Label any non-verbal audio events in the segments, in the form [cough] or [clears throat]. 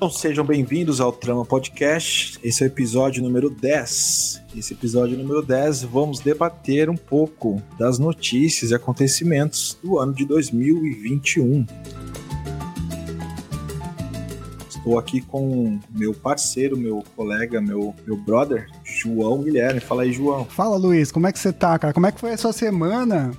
Então sejam bem-vindos ao Trama Podcast. Esse é o episódio número 10. Esse episódio número 10 vamos debater um pouco das notícias e acontecimentos do ano de 2021. Estou aqui com meu parceiro, meu colega, meu, meu brother, João Guilherme. Fala aí, João. Fala, Luiz. Como é que você tá, cara? Como é que foi a sua semana?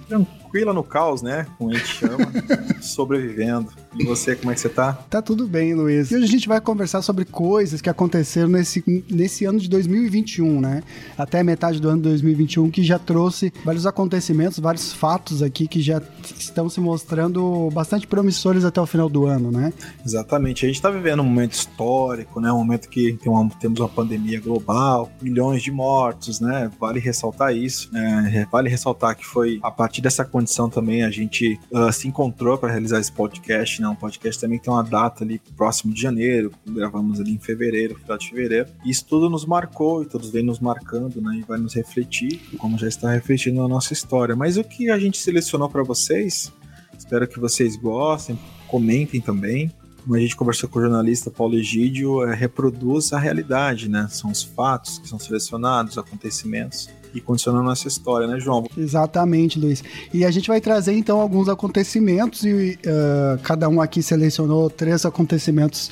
Tranquila no caos, né? Como a gente chama. [laughs] sobrevivendo. E você, como é que você tá? Tá tudo bem, Luiz. E hoje a gente vai conversar sobre coisas que aconteceram nesse, nesse ano de 2021, né? Até metade do ano de 2021, que já trouxe vários acontecimentos, vários fatos aqui que já estão se mostrando bastante promissores até o final do ano, né? Exatamente. A gente tá vivendo um momento histórico, né? Um momento que tem uma, temos uma pandemia global, milhões de mortos, né? Vale ressaltar isso. É, vale ressaltar que foi a partir dessa condição também a gente uh, se encontrou para realizar esse podcast né? Um podcast também tem uma data ali próximo de janeiro, gravamos ali em fevereiro, final de fevereiro. Isso tudo nos marcou e todos vem nos marcando, né? E vai nos refletir, como já está refletindo na nossa história. Mas o que a gente selecionou para vocês, espero que vocês gostem, comentem também. Como a gente conversou com o jornalista Paulo Egídio, é, reproduz a realidade, né? São os fatos que são selecionados, acontecimentos e condicionando nossa história, né, João? Exatamente, Luiz. E a gente vai trazer então alguns acontecimentos e uh, cada um aqui selecionou três acontecimentos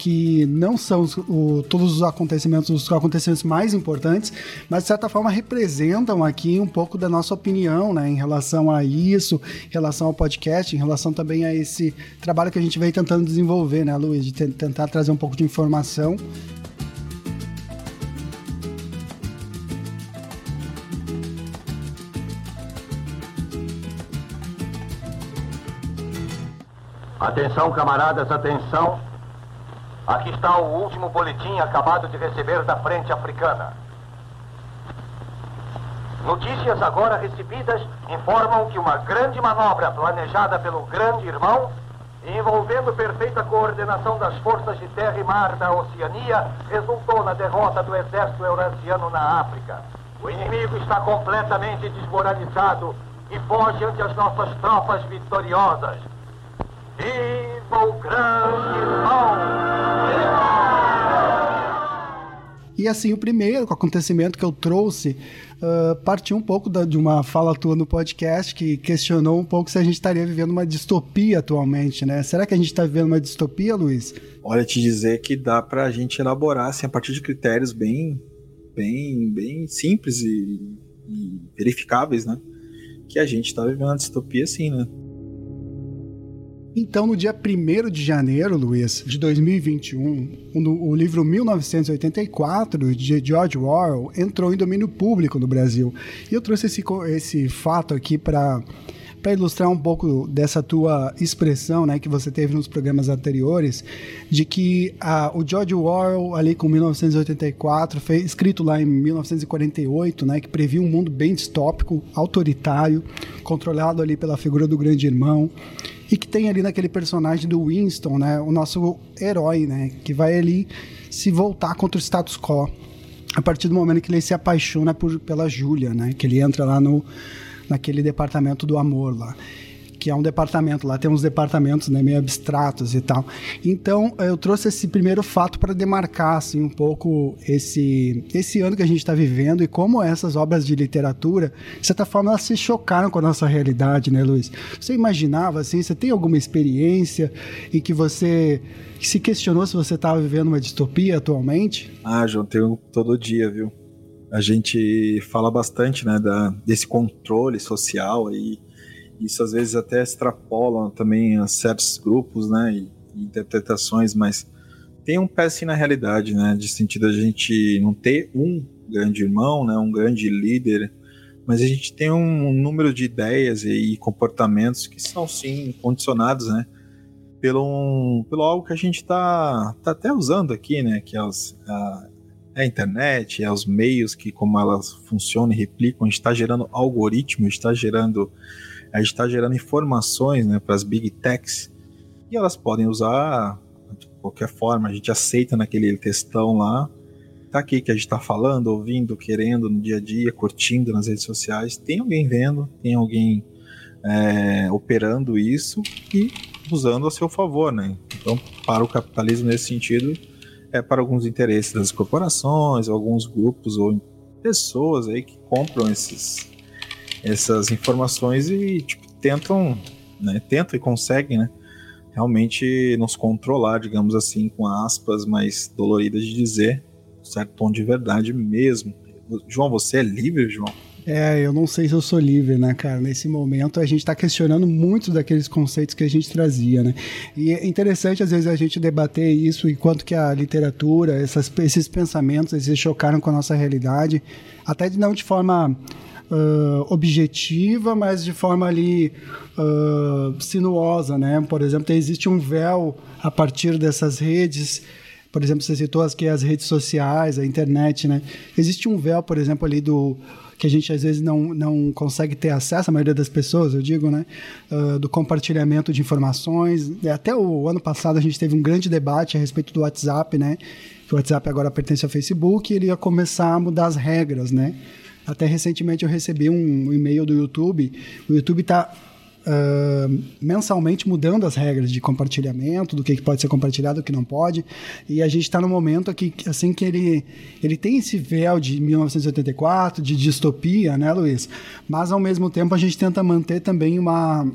que não são o, todos os acontecimentos, os acontecimentos mais importantes, mas de certa forma representam aqui um pouco da nossa opinião, né, em relação a isso, em relação ao podcast, em relação também a esse trabalho que a gente vem tentando desenvolver, né, Luiz, de tentar trazer um pouco de informação Atenção, camaradas, atenção. Aqui está o último boletim acabado de receber da Frente Africana. Notícias agora recebidas informam que uma grande manobra planejada pelo Grande Irmão, envolvendo perfeita coordenação das forças de terra e mar da Oceania, resultou na derrota do exército eurasiano na África. O inimigo está completamente desmoralizado e foge ante as nossas tropas vitoriosas. Viva o grande irmão! E assim, o primeiro acontecimento que eu trouxe uh, partiu um pouco da, de uma fala tua no podcast que questionou um pouco se a gente estaria vivendo uma distopia atualmente, né? Será que a gente está vivendo uma distopia, Luiz? Olha, te dizer que dá para a gente elaborar assim, a partir de critérios bem, bem, bem simples e, e verificáveis, né? Que a gente está vivendo uma distopia, sim, né? Então, no dia 1 de janeiro, Luiz, de 2021, o livro 1984, de George Orwell, entrou em domínio público no Brasil. E eu trouxe esse, esse fato aqui para para ilustrar um pouco dessa tua expressão, né, que você teve nos programas anteriores, de que a, o George Orwell, ali com 1984, fez, escrito lá em 1948, né, que previa um mundo bem distópico, autoritário, controlado ali pela figura do grande irmão, e que tem ali naquele personagem do Winston, né, o nosso herói, né, que vai ali se voltar contra o status quo. A partir do momento que ele se apaixona por, pela Júlia, né, que ele entra lá no naquele departamento do amor lá que é um departamento, lá tem uns departamentos né, meio abstratos e tal. Então eu trouxe esse primeiro fato para demarcar assim, um pouco esse, esse ano que a gente está vivendo e como essas obras de literatura, de certa forma, elas se chocaram com a nossa realidade, né, Luiz? Você imaginava assim, você tem alguma experiência em que você se questionou se você estava vivendo uma distopia atualmente? Ah, João, tenho todo dia, viu? A gente fala bastante, né, da, desse controle social aí isso às vezes até extrapola também a certos grupos, né, e, interpretações, mas tem um pé assim na realidade, né, de sentido a gente não ter um grande irmão, né, um grande líder, mas a gente tem um, número de ideias e, comportamentos que são sim condicionados, né, pelo, um, pelo algo que a gente está tá até usando aqui, né, que é, os, a, é a internet, é os meios que como elas funcionam e replicam, está gerando algoritmos, está gerando a gente está gerando informações né, para as big techs e elas podem usar de qualquer forma, a gente aceita naquele textão lá, tá aqui que a gente está falando, ouvindo, querendo no dia a dia, curtindo nas redes sociais, tem alguém vendo, tem alguém é, operando isso e usando a seu favor, né? Então, para o capitalismo nesse sentido, é para alguns interesses das corporações, alguns grupos ou pessoas aí que compram esses, essas informações e tipo, tentam, né, tentam e conseguem, né, realmente nos controlar, digamos assim, com aspas mais doloridas de dizer, um certo tom de verdade mesmo. João, você é livre, João? É, eu não sei se eu sou livre, né, cara? Nesse momento a gente está questionando muito daqueles conceitos que a gente trazia, né? E é interessante às vezes a gente debater isso enquanto que a literatura, essas, esses pensamentos, eles chocaram com a nossa realidade, até de não de forma Uh, objetiva, mas de forma ali uh, sinuosa, né? Por exemplo, existe um véu a partir dessas redes. Por exemplo, você citou aqui as redes sociais, a internet, né? Existe um véu, por exemplo, ali do que a gente às vezes não, não consegue ter acesso, a maioria das pessoas, eu digo, né? Uh, do compartilhamento de informações. Até o ano passado a gente teve um grande debate a respeito do WhatsApp, né? O WhatsApp agora pertence ao Facebook e ele ia começar a mudar as regras, né? Até recentemente eu recebi um e-mail do YouTube. O YouTube está uh, mensalmente mudando as regras de compartilhamento, do que, que pode ser compartilhado, o que não pode. E a gente está no momento aqui, assim, que ele, ele tem esse véu de 1984, de distopia, né, Luiz? Mas, ao mesmo tempo, a gente tenta manter também uma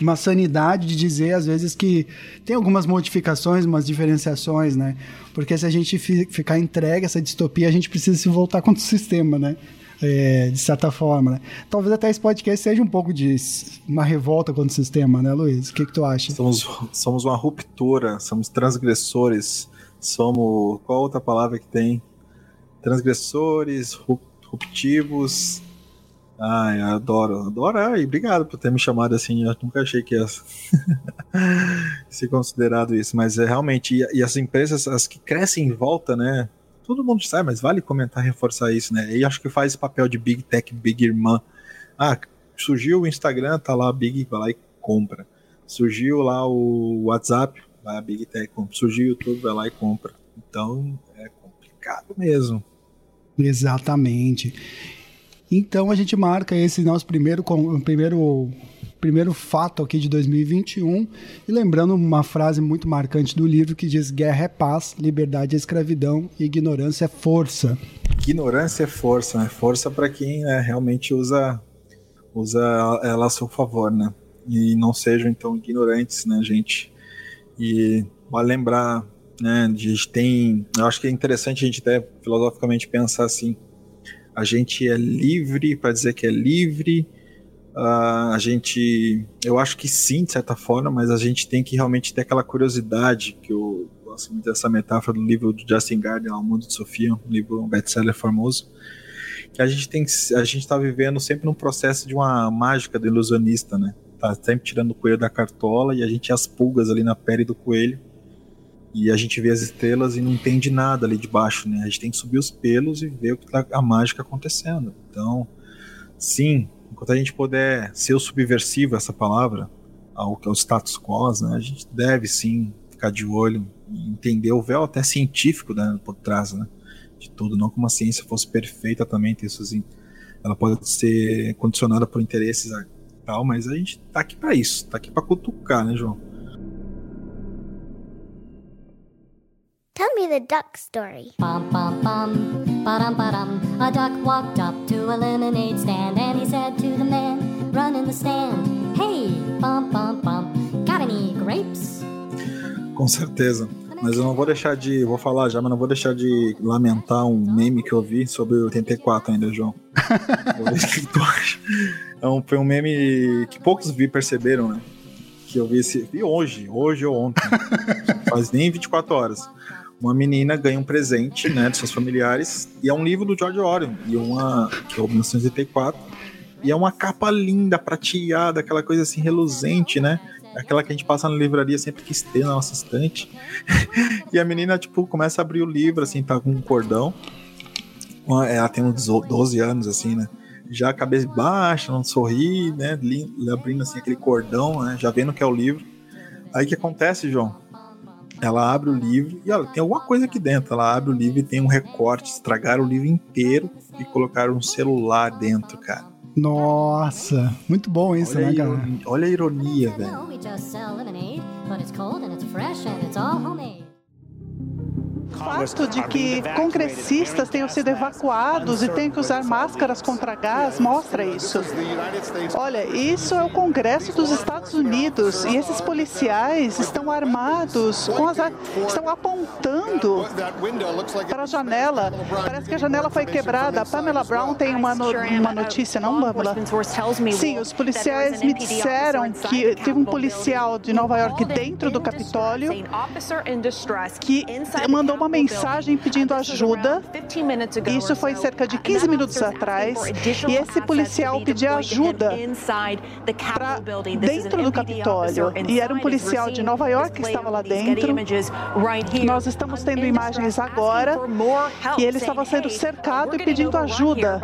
uma sanidade de dizer, às vezes, que tem algumas modificações, umas diferenciações, né? Porque se a gente ficar entregue a essa distopia, a gente precisa se voltar contra o sistema, né? É, de certa forma. Né? Talvez até esse podcast seja um pouco de uma revolta contra o sistema, né, Luiz? O que, que tu acha? Somos, somos uma ruptura, somos transgressores, somos. Qual outra palavra que tem? Transgressores, ruptivos. Ai, adoro, adoro. Ai, obrigado por ter me chamado assim. Eu nunca achei que ia [laughs] ser considerado isso, mas é realmente. E, e as empresas, as que crescem em volta, né? Todo mundo sabe, mas vale comentar, reforçar isso, né? E acho que faz esse papel de Big Tech, Big Irmã. Ah, surgiu o Instagram, tá lá, Big, vai lá e compra. Surgiu lá o WhatsApp, vai a Big Tech, compra. Surgiu o YouTube, vai lá e compra. Então, é complicado mesmo. Exatamente. Então a gente marca esse nosso primeiro, primeiro primeiro fato aqui de 2021. E lembrando uma frase muito marcante do livro que diz: Guerra é paz, liberdade é escravidão ignorância é força. Ignorância é força, né? Força para quem né, realmente usa, usa ela a seu favor, né? E não sejam então ignorantes, né, gente? E vale lembrar, né? A gente tem. Eu acho que é interessante a gente até filosoficamente pensar assim. A gente é livre para dizer que é livre, Uh, a gente, eu acho que sim, de certa forma, mas a gente tem que realmente ter aquela curiosidade, que eu gosto muito dessa metáfora do livro do Justin Gardner, O Mundo de Sofia, um livro, um best-seller famoso, que a gente tem a gente está vivendo sempre num processo de uma mágica do ilusionista, né? Tá sempre tirando o coelho da cartola e a gente as pulgas ali na pele do coelho e a gente vê as estrelas e não entende nada ali de baixo, né? A gente tem que subir os pelos e ver o que tá a mágica acontecendo. Então, sim, enquanto a gente puder ser subversivo, essa palavra, ao, ao status quo, né, a gente deve sim ficar de olho e entender o véu até científico né, por trás né, de tudo. Não como a ciência fosse perfeita também, tem suas, ela pode ser condicionada por interesses tal, mas a gente tá aqui para isso, tá aqui para cutucar, né, João? Tell me the duck story. Bum, bum, bum, ba-dum, ba-dum. A duck walked up to a lemonade stand and he said to the man running the stand, Hey, bum, bum, bum, got any grapes? Com certeza. Mas eu não vou deixar de. Vou falar já, mas não vou deixar de lamentar um meme que eu vi sobre o 84 ainda, João. [laughs] é um, foi um meme que poucos vi perceberam, né? Que eu vi esse. Vi hoje, hoje ou ontem. [laughs] faz nem 24 horas uma menina ganha um presente, né, de seus familiares, e é um livro do George Orwell, e uma, que é o 1984, e é uma capa linda, prateada, aquela coisa assim reluzente, né? Aquela que a gente passa na livraria sempre que esteja na nossa estante. [laughs] e a menina, tipo, começa a abrir o livro, assim, tá com um cordão. Ela tem uns 12 anos, assim, né? Já cabeça baixa, não sorri, né? Abrindo, assim, aquele cordão, né? Já vendo que é o livro. Aí o que acontece, João? Ela abre o livro e olha, tem alguma coisa aqui dentro. Ela abre o livro e tem um recorte. Estragaram o livro inteiro e colocaram um celular dentro, cara. Nossa, muito bom isso, olha né, cara? olha a ironia, velho. Fato de que congressistas tenham sido evacuados e tenham que usar máscaras contra gás mostra isso. Olha, isso é o Congresso dos Estados Unidos e esses policiais estão armados, com as, estão apontando para a janela. Parece que a janela foi quebrada. A Pamela Brown tem uma, no, uma notícia, não, Pamela? Sim, os policiais me disseram que teve um policial de Nova York dentro do Capitólio que mandou uma mensagem pedindo ajuda. Isso foi cerca de 15 minutos atrás. E esse policial pedia ajuda dentro do Capitólio. E era um policial de Nova York que estava lá dentro. Nós estamos tendo imagens agora. E ele estava sendo cercado e pedindo ajuda.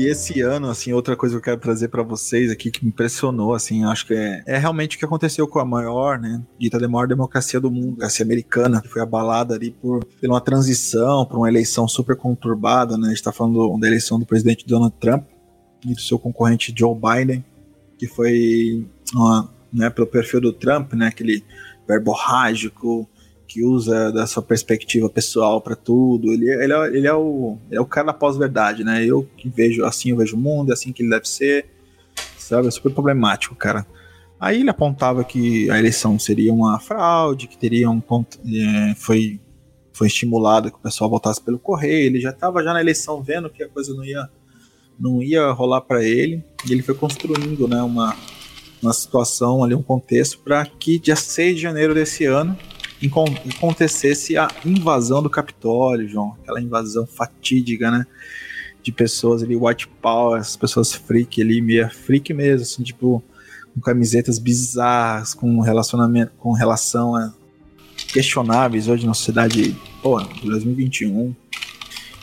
E esse ano, assim, outra coisa que eu quero trazer para vocês aqui que me impressionou, assim, acho que é, é realmente o que aconteceu com a maior, né, dita de maior democracia do mundo, a democracia americana, que foi abalada ali por, por uma transição, por uma eleição super conturbada, né, a gente tá falando da eleição do presidente Donald Trump e do seu concorrente Joe Biden, que foi, uma, né, pelo perfil do Trump, né, aquele verborrágico, que usa da sua perspectiva pessoal para tudo. Ele, ele, é, ele é, o, é o cara da pós-verdade, né? Eu que vejo assim, eu vejo o mundo, é assim que ele deve ser. Sabe? É super problemático, cara. Aí ele apontava que a eleição seria uma fraude, que teria um. É, foi, foi estimulado que o pessoal votasse pelo correio. Ele já estava já na eleição vendo que a coisa não ia, não ia rolar para ele. E ele foi construindo né, uma, uma situação ali, um contexto, para que dia 6 de janeiro desse ano acontecesse a invasão do Capitólio, João. Aquela invasão fatídica, né? De pessoas ali, white power, as pessoas freak ali, meia freak mesmo, assim, tipo, com camisetas bizarras, com relacionamento, com relação a questionáveis hoje na sociedade, pô, de 2021.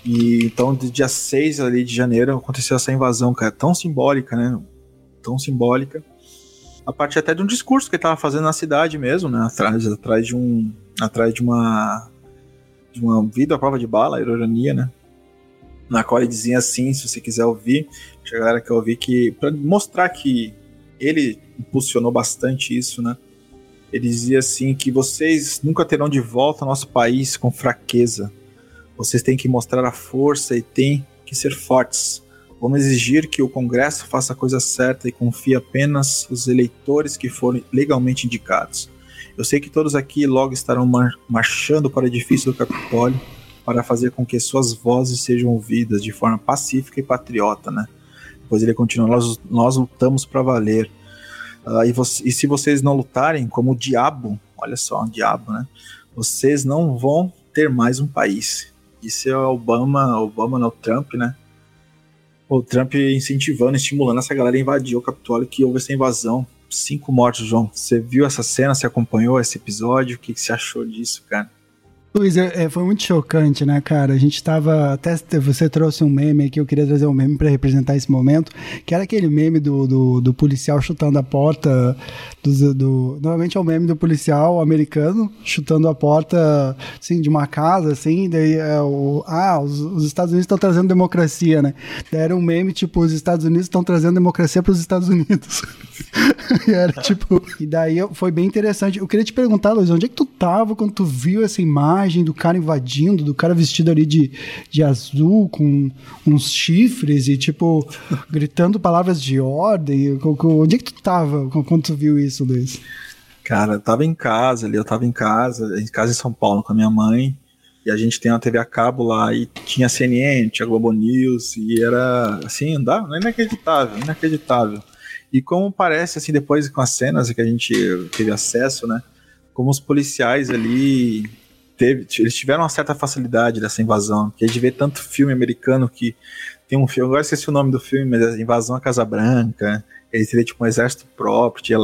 E então, do dia 6 ali de janeiro, aconteceu essa invasão, cara, tão simbólica, né? Tão simbólica a partir até de um discurso que ele estava fazendo na cidade mesmo, né? Atrás, atrás de um. Atrás de uma. De uma vida à prova de bala, ironia, né? Na qual ele dizia assim, se você quiser ouvir, a galera quer ouvir que. para mostrar que ele impulsionou bastante isso, né? Ele dizia assim que vocês nunca terão de volta nosso país com fraqueza. Vocês têm que mostrar a força e têm que ser fortes. Vamos exigir que o Congresso faça a coisa certa e confie apenas os eleitores que forem legalmente indicados. Eu sei que todos aqui logo estarão mar marchando para o edifício do Capitólio para fazer com que suas vozes sejam ouvidas de forma pacífica e patriota, né? Depois ele continua: Nós, nós lutamos para valer. Uh, e, e, se vocês não lutarem como o diabo, olha só, um diabo, né? Vocês não vão ter mais um país. Isso é Obama, Obama não Trump, né? O Trump incentivando, estimulando essa galera a invadir o Capitólio, que houve essa invasão. Cinco mortos, João. Você viu essa cena? Você acompanhou esse episódio? O que, que você achou disso, cara? Luiz, é, é, foi muito chocante, né, cara? A gente tava. Até você trouxe um meme aqui, eu queria trazer um meme para representar esse momento, que era aquele meme do, do, do policial chutando a porta. Do, do, normalmente é o meme do policial americano chutando a porta assim, de uma casa, assim, daí é o. Ah, os, os Estados Unidos estão trazendo democracia, né? Daí era um meme, tipo, os Estados Unidos estão trazendo democracia para os Estados Unidos. [laughs] e era tipo. E daí foi bem interessante. Eu queria te perguntar, Luiz, onde é que tu tava quando tu viu essa imagem? Imagem do cara invadindo, do cara vestido ali de, de azul, com uns chifres e, tipo, [laughs] gritando palavras de ordem. Onde é que tu tava quando tu viu isso, Luiz? Cara, eu tava em casa ali, eu tava em casa, em casa em São Paulo com a minha mãe, e a gente tem uma TV a cabo lá, e tinha CNN, tinha Globo News, e era, assim, andava, é inacreditável, inacreditável. E como parece, assim, depois com as cenas que a gente teve acesso, né, como os policiais ali teve, eles tiveram uma certa facilidade dessa invasão, porque a gente vê tanto filme americano que tem um filme, agora esqueci o nome do filme, mas é Invasão à Casa Branca, eles teriam tipo um exército próprio, tinha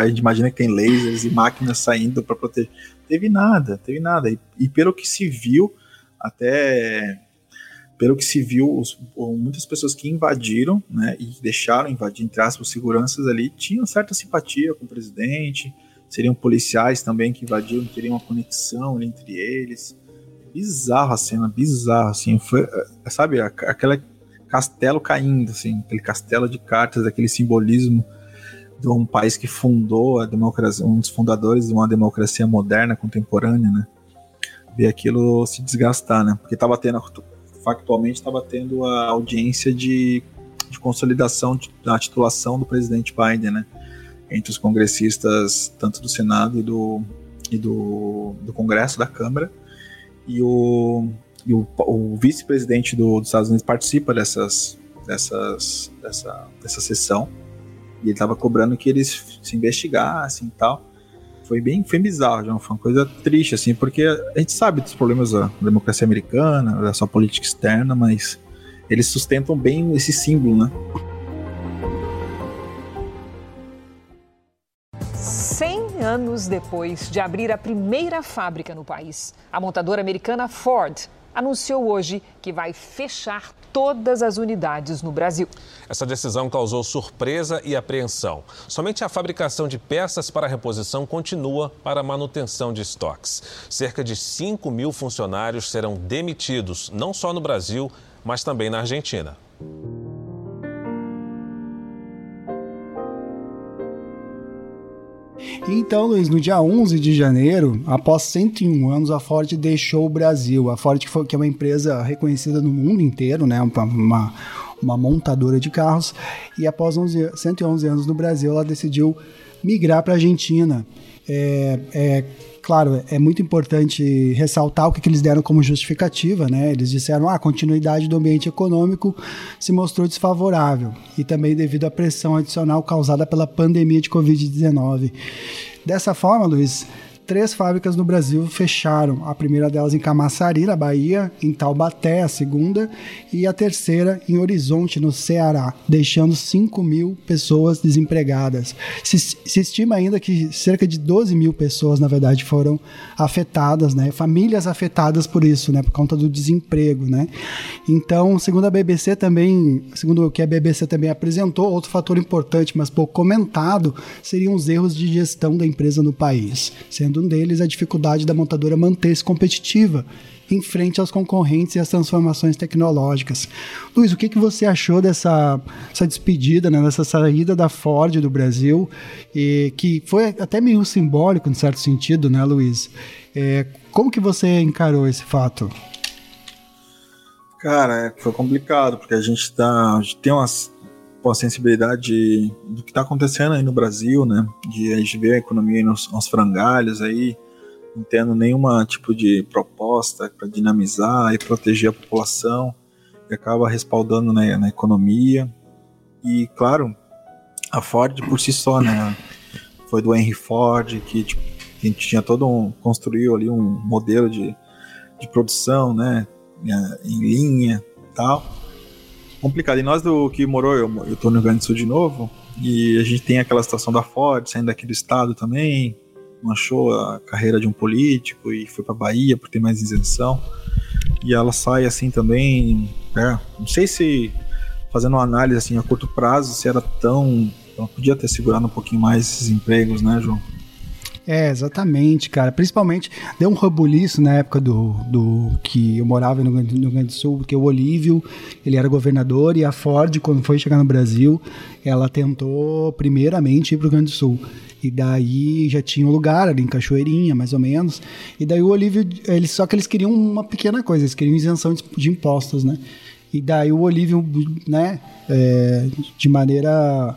a gente imagina que tem lasers e máquinas saindo para proteger. Teve nada, teve nada. E, e, pelo que se viu, até pelo que se viu, os, muitas pessoas que invadiram, né, e deixaram invadir, entre aspas, seguranças ali, tinham certa simpatia com o presidente, seriam policiais também que invadiram, teriam uma conexão entre eles. Bizarro a cena, bizarro, assim, foi, sabe, aquela, castelo caindo, assim, aquele castelo de cartas, aquele simbolismo de um país que fundou a democracia, um dos fundadores de uma democracia moderna, contemporânea, né? Ver aquilo se desgastar, né? Porque estava tendo, factualmente, estava tendo a audiência de, de consolidação da titulação do presidente Biden, né? Entre os congressistas, tanto do Senado e do, e do, do Congresso, da Câmara, e o, e o, o vice-presidente do, dos Estados Unidos participa dessas, dessas, dessa, dessa sessão e ele estava cobrando que eles se investigassem e tal. Foi bem foi bizarro, João. Foi uma coisa triste, assim, porque a gente sabe dos problemas da democracia americana, da sua política externa, mas eles sustentam bem esse símbolo, né? Anos depois de abrir a primeira fábrica no país, a montadora americana Ford anunciou hoje que vai fechar todas as unidades no Brasil. Essa decisão causou surpresa e apreensão. Somente a fabricação de peças para reposição continua para manutenção de estoques. Cerca de 5 mil funcionários serão demitidos, não só no Brasil, mas também na Argentina. Então, Luiz, no dia 11 de janeiro, após 101 anos, a Ford deixou o Brasil. A Ford, que, foi, que é uma empresa reconhecida no mundo inteiro, né? Uma, uma, uma montadora de carros. E após 11, 111 anos no Brasil, ela decidiu migrar para a Argentina. É, é, claro, é muito importante ressaltar o que, que eles deram como justificativa, né? Eles disseram, ah, a continuidade do ambiente econômico se mostrou desfavorável e também devido à pressão adicional causada pela pandemia de Covid-19. Dessa forma, Luiz, três fábricas no Brasil fecharam. A primeira delas em Camaçari, na Bahia, em Taubaté, a segunda, e a terceira em Horizonte, no Ceará, deixando 5 mil pessoas desempregadas. Se, se, estima ainda que cerca de 12 mil pessoas, na verdade, foram afetadas, né? Famílias afetadas por isso, né? Por conta do desemprego, né? Então, segundo a BBC também, segundo o que a BBC também apresentou, outro fator importante, mas pouco comentado, seriam os erros de gestão da empresa no país, sendo sendo um deles a dificuldade da montadora manter-se competitiva em frente aos concorrentes e às transformações tecnológicas. Luiz, o que, que você achou dessa essa despedida, né, dessa saída da Ford do Brasil, e que foi até meio simbólico, em certo sentido, né, Luiz? É, como que você encarou esse fato? Cara, é, foi complicado, porque a gente, tá, a gente tem umas a sensibilidade do que está acontecendo aí no Brasil, né? De a gente ver a economia nos, nos frangalhos aí, não tendo nenhuma tipo de proposta para dinamizar e proteger a população, e acaba respaldando né, na economia. E, claro, a Ford por si só, né? Foi do Henry Ford que tipo, a gente tinha todo um. construiu ali um modelo de, de produção, né? Em linha tal complicado. E nós do que morou, eu, eu tô no Rio Grande do Sul de novo, e a gente tem aquela situação da Ford, saindo daqui do estado também, manchou a carreira de um político e foi para Bahia por ter mais isenção. E ela sai assim também, é, não sei se fazendo uma análise assim a curto prazo, se era tão, ela podia ter segurado um pouquinho mais esses empregos, né, João? É, exatamente, cara. Principalmente, deu um rebuliço na época do, do que eu morava no, no Rio Grande do Sul, porque o Olívio, ele era governador, e a Ford, quando foi chegar no Brasil, ela tentou primeiramente ir para o Rio Grande do Sul. E daí já tinha um lugar ali em Cachoeirinha, mais ou menos. E daí o Olívio, eles, só que eles queriam uma pequena coisa, eles queriam isenção de, de impostos, né? E daí o Olívio, né, é, de maneira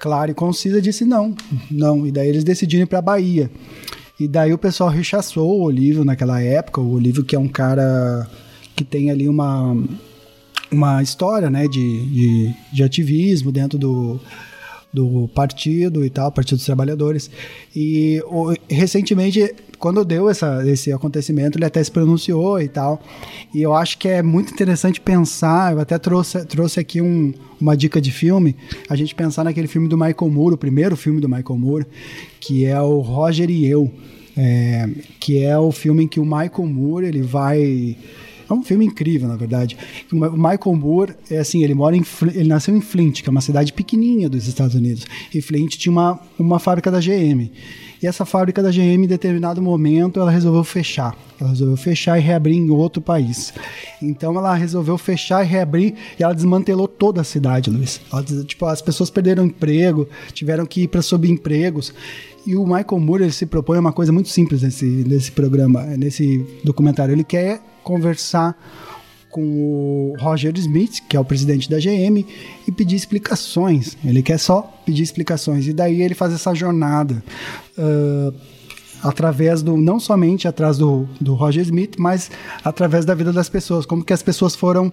clara e concisa, disse não, não. E daí eles decidiram ir para Bahia. E daí o pessoal rechaçou o Olívio naquela época. O Olívio que é um cara que tem ali uma, uma história né, de, de, de ativismo dentro do, do partido e tal, Partido dos Trabalhadores. E o, recentemente, quando deu essa, esse acontecimento, ele até se pronunciou e tal. E eu acho que é muito interessante pensar, eu até trouxe, trouxe aqui um, uma dica de filme, a gente pensar naquele filme do Michael Moore, o primeiro filme do Michael Moore, que é o Roger e Eu, é, que é o filme em que o Michael Moore ele vai É um filme incrível, na verdade. O Michael Moore, é assim, ele mora em ele nasceu em Flint, que é uma cidade pequenininha dos Estados Unidos. E Flint tinha uma, uma fábrica da GM. E essa fábrica da GM, em determinado momento, ela resolveu fechar. Ela resolveu fechar e reabrir em outro país. Então ela resolveu fechar e reabrir e ela desmantelou toda a cidade, Luiz. Ela, tipo, as pessoas perderam emprego, tiveram que ir para subempregos. E o Michael Moore ele se propõe uma coisa muito simples nesse, nesse programa, nesse documentário. Ele quer conversar com o Roger Smith, que é o presidente da GM, e pedir explicações. Ele quer só pedir explicações. E daí ele faz essa jornada. Uh, através do não somente atrás do, do Roger Smith, mas através da vida das pessoas, como que as pessoas foram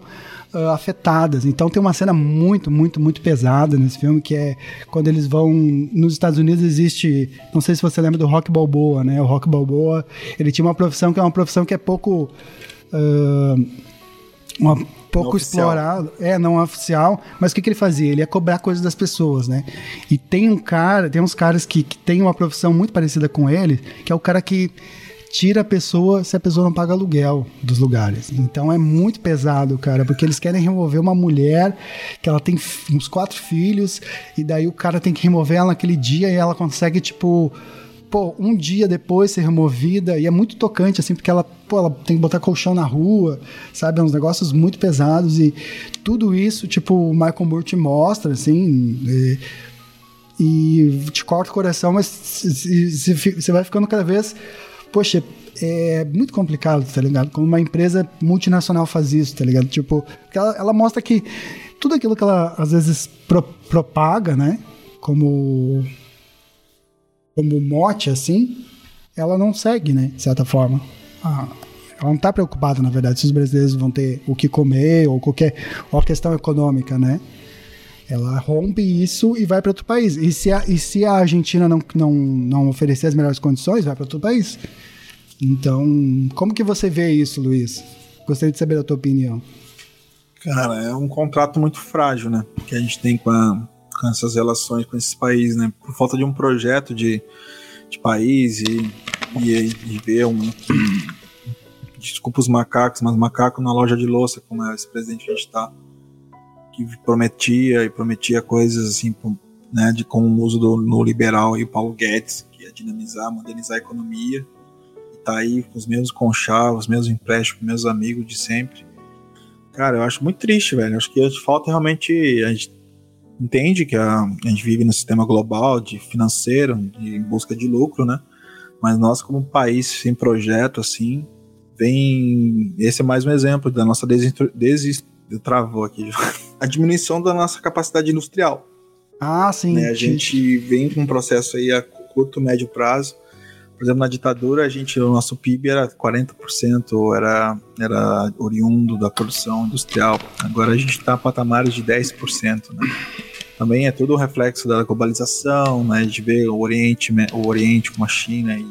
uh, afetadas. Então tem uma cena muito, muito, muito pesada nesse filme que é quando eles vão nos Estados Unidos existe, não sei se você lembra do Rock Balboa, né? O Rock Balboa, ele tinha uma profissão que é uma profissão que é pouco uh, uma pouco não explorado, é não oficial, mas o que, que ele fazia? Ele ia cobrar coisas das pessoas, né? E tem um cara, tem uns caras que, que tem uma profissão muito parecida com ele, que é o cara que tira a pessoa se a pessoa não paga aluguel dos lugares. Então é muito pesado, cara, porque eles querem remover uma mulher que ela tem uns quatro filhos e daí o cara tem que remover ela naquele dia e ela consegue tipo pô, um dia depois ser removida, e é muito tocante, assim, porque ela, pô, ela tem que botar colchão na rua, sabe? É uns negócios muito pesados, e tudo isso, tipo, o Michael Moore te mostra, assim, e, e te corta o coração, mas você vai ficando cada vez, poxa, é muito complicado, tá ligado? Como uma empresa multinacional faz isso, tá ligado? Tipo, ela, ela mostra que tudo aquilo que ela às vezes pro, propaga, né? Como como mote, assim, ela não segue, né? De certa forma. Ah, ela não está preocupada, na verdade, se os brasileiros vão ter o que comer ou qualquer ou a questão econômica, né? Ela rompe isso e vai para outro país. E se a, e se a Argentina não, não, não oferecer as melhores condições, vai para outro país. Então, como que você vê isso, Luiz? Gostaria de saber a tua opinião. Cara, é um contrato muito frágil, né? Que a gente tem com a, com essas relações com esses países, né? Por falta de um projeto de, de país e, e, e ver um, Desculpa os macacos, mas macaco na loja de louça, como é esse presidente que a gente tá, que prometia e prometia coisas assim, né, de com o uso do no liberal e o Paulo Guedes, que ia dinamizar, modernizar a economia, e tá aí com os mesmos conchavos, os mesmos empréstimos, meus amigos de sempre. Cara, eu acho muito triste, velho. Acho que falta realmente a gente entende que a, a gente vive no sistema global de financeiro, de, em busca de lucro, né? Mas nós, como país sem projeto, assim, vem. Esse é mais um exemplo da nossa des... travou aqui. [laughs] a diminuição da nossa capacidade industrial. Ah, sim. Né? A gente vem com um processo aí a curto, médio prazo. Por exemplo, na ditadura, a gente, o nosso PIB era 40%, era, era oriundo da produção industrial. Agora a gente está a patamares de 10%. Né? Também é tudo um reflexo da globalização, né, de ver o Oriente, o Oriente com a China e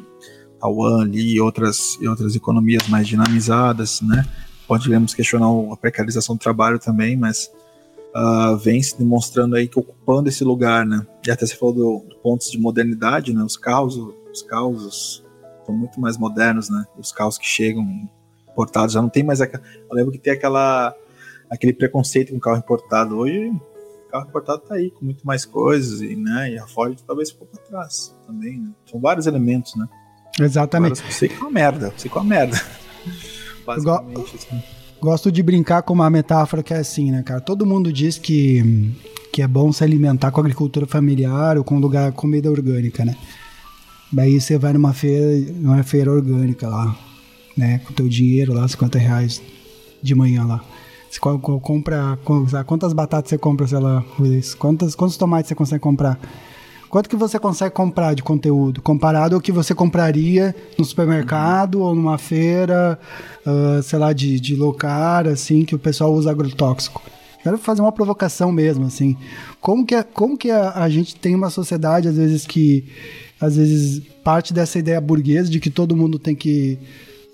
Taiwan ali e outras, e outras economias mais dinamizadas, né, podemos questionar a precarização do trabalho também, mas uh, vem se demonstrando aí que ocupando esse lugar, né, e até você falou do, do pontos de modernidade, né, os carros, os carros estão muito mais modernos, né, os carros que chegam importados já não tem mais eu lembro que tem aquela aquele preconceito com carro importado hoje carro importado tá aí com muito mais coisas e, né, e a Ford talvez ficou para trás também, né? São vários elementos, né? Exatamente. Agora, sei que é uma merda, sei que é uma merda. [laughs] Basicamente, assim. Gosto de brincar com uma metáfora que é assim, né, cara? Todo mundo diz que, que é bom se alimentar com agricultura familiar ou com lugar comida orgânica, né? Daí você vai numa feira, numa feira orgânica lá, né? Com teu dinheiro lá, 50 reais de manhã lá. Você compra. Quantas batatas você compra, sei lá? Quantas, quantos tomates você consegue comprar? Quanto que você consegue comprar de conteúdo comparado ao que você compraria no supermercado ou numa feira, uh, sei lá, de, de local, assim, que o pessoal usa agrotóxico? Quero fazer uma provocação mesmo, assim. Como que, como que a, a gente tem uma sociedade, às vezes, que às vezes parte dessa ideia burguesa de que todo mundo tem que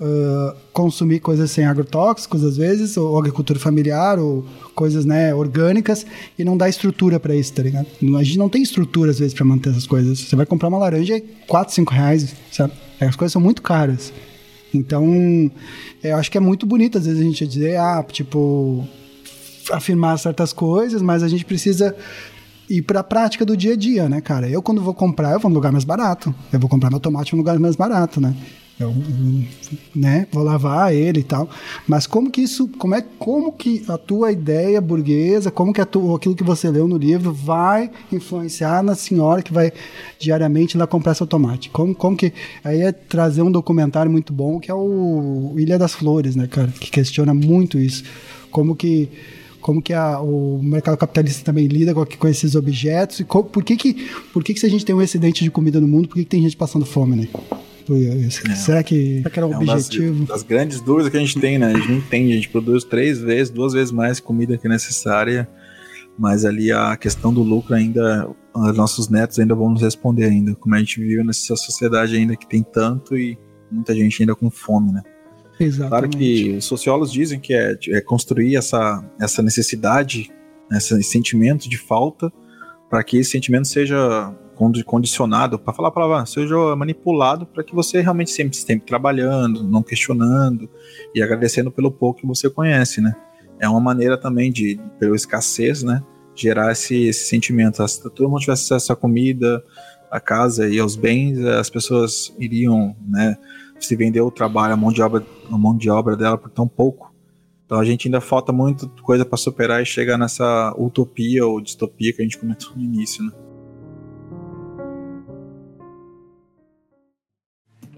uh, consumir coisas sem agrotóxicos, às vezes, ou agricultura familiar, ou coisas né, orgânicas, e não dá estrutura para isso, tá ligado? A gente não tem estrutura, às vezes, para manter essas coisas. Você vai comprar uma laranja, é 4, 5 reais, sabe? As coisas são muito caras. Então, eu acho que é muito bonito às vezes a gente dizer, ah, tipo, afirmar certas coisas, mas a gente precisa ir para a prática do dia a dia, né, cara? Eu quando vou comprar, eu vou no lugar mais barato. Eu vou comprar meu tomate no lugar mais barato, né? Eu, né, vou lavar ele e tal. Mas como que isso, como é, como que a tua ideia burguesa, como que a tua, aquilo que você leu no livro vai influenciar na senhora que vai diariamente lá comprar seu tomate? Como, como que aí é trazer um documentário muito bom que é o Ilha das Flores, né, cara, que questiona muito isso. Como que como que a, o mercado capitalista também lida com, com esses objetos e co, por que que por que que se a gente tem um excedente de comida no mundo, por que, que tem gente passando fome, né? É. Será que, era um é objetivo? Das, das, grandes dúvidas que a gente tem, né? A gente não entende, a gente produz três vezes, duas vezes mais comida que é necessária, mas ali a questão do lucro ainda, nossos netos ainda vão nos responder ainda, como a gente vive nessa sociedade ainda que tem tanto e muita gente ainda com fome, né? Exatamente. Claro que os sociólogos dizem que é, é construir essa, essa necessidade, esse sentimento de falta, para que esse sentimento seja condicionado, para falar a palavra, seja manipulado para que você realmente sempre esteja trabalhando, não questionando e agradecendo pelo pouco que você conhece, né? É uma maneira também de, pela escassez, né? Gerar esse, esse sentimento. Se todo mundo tivesse acesso à comida, à casa e aos bens, as pessoas iriam, né? Se vender o trabalho, a mão de obra, a mão de obra dela por tão pouco. Então a gente ainda falta muita coisa para superar e chegar nessa utopia ou distopia que a gente comentou no início, né?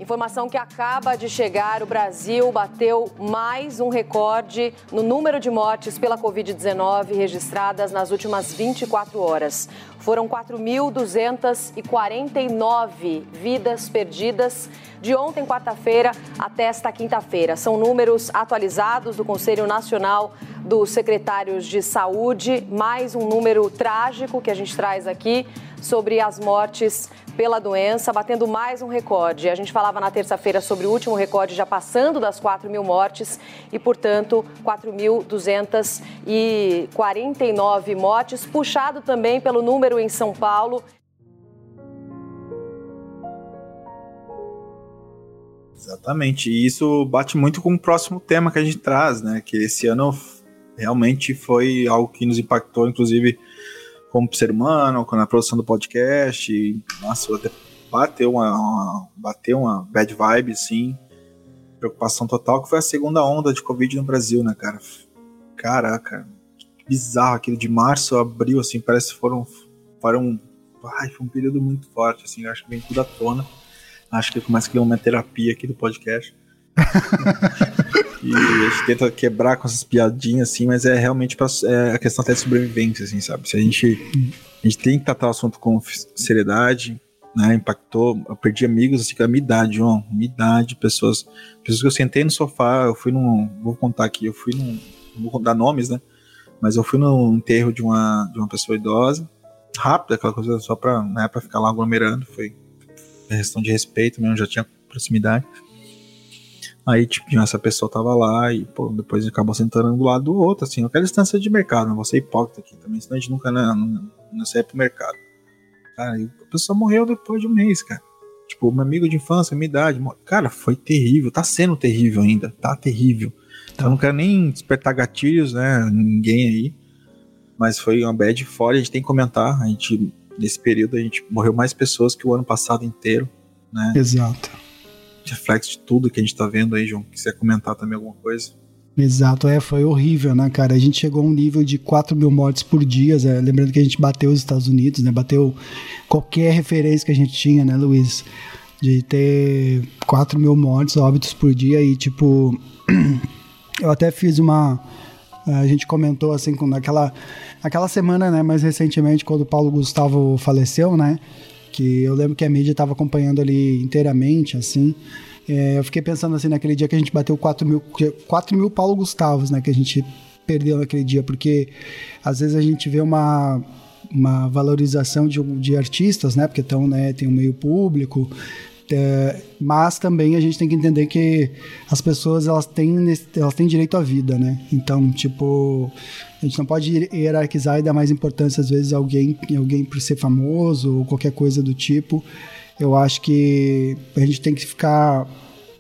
Informação que acaba de chegar: o Brasil bateu mais um recorde no número de mortes pela Covid-19 registradas nas últimas 24 horas. Foram 4.249 vidas perdidas de ontem, quarta-feira, até esta quinta-feira. São números atualizados do Conselho Nacional dos Secretários de Saúde, mais um número trágico que a gente traz aqui sobre as mortes pela doença, batendo mais um recorde. A gente falava na terça-feira sobre o último recorde, já passando das 4 mil mortes e, portanto, 4.249 mortes, puxado também pelo número em São Paulo. Exatamente, e isso bate muito com o próximo tema que a gente traz, né? Que esse ano realmente foi algo que nos impactou, inclusive como ser humano, na produção do podcast. E, nossa, bateu uma, uma, bateu uma bad vibe, assim, preocupação total, que foi a segunda onda de Covid no Brasil, né, cara? Caraca, bizarro aquilo de março a abril, assim, parece que foram, foram ai, foi um período muito forte, assim, acho que vem tudo à tona. Acho que começa a criar uma terapia aqui do podcast. E a gente tenta quebrar com essas piadinhas, assim, mas é realmente pra, é a questão até de sobrevivência, assim, sabe? Se a gente, a gente tem que tratar o assunto com seriedade, né? Impactou, eu perdi amigos, assim, com a minha idade, ó, minha idade, pessoas, pessoas que eu sentei no sofá, eu fui num, vou contar aqui, eu fui num, não vou dar nomes, né? Mas eu fui no enterro de uma, de uma pessoa idosa, rápido, aquela coisa só pra, né, pra ficar lá aglomerando, foi questão de respeito mesmo, já tinha proximidade. Aí, tipo, essa pessoa tava lá e, pô, depois acabou sentando do lado do outro, assim, aquela distância de mercado, não vou ser hipócrita aqui também, senão a gente nunca, né, não, não sai pro mercado. Cara, e a pessoa morreu depois de um mês, cara. Tipo, meu amigo de infância, minha idade, cara, foi terrível, tá sendo terrível ainda, tá terrível. Então, eu não quero nem despertar gatilhos, né, ninguém aí, mas foi uma bad fora, a gente tem que comentar, a gente, nesse período, a gente morreu mais pessoas que o ano passado inteiro, né. Exato reflexo de tudo que a gente tá vendo aí, João. Quiser comentar também alguma coisa? Exato, é, foi horrível, né, cara? A gente chegou a um nível de 4 mil mortes por dia, é, lembrando que a gente bateu os Estados Unidos, né? Bateu qualquer referência que a gente tinha, né, Luiz? De ter 4 mil mortes, óbitos por dia e, tipo, [clears throat] eu até fiz uma. A gente comentou assim, naquela aquela semana, né, mais recentemente, quando o Paulo Gustavo faleceu, né? Que eu lembro que a mídia estava acompanhando ali inteiramente, assim. É, eu fiquei pensando assim naquele dia que a gente bateu 4 mil, 4 mil Paulo Gustavos, né? Que a gente perdeu naquele dia, porque às vezes a gente vê uma, uma valorização de, de artistas, né? Porque então, né, tem um meio público, é, mas também a gente tem que entender que as pessoas elas têm, elas têm direito à vida, né? Então, tipo, a gente não pode hierarquizar e dar mais importância às vezes a alguém, alguém por ser famoso ou qualquer coisa do tipo. Eu acho que a gente tem que ficar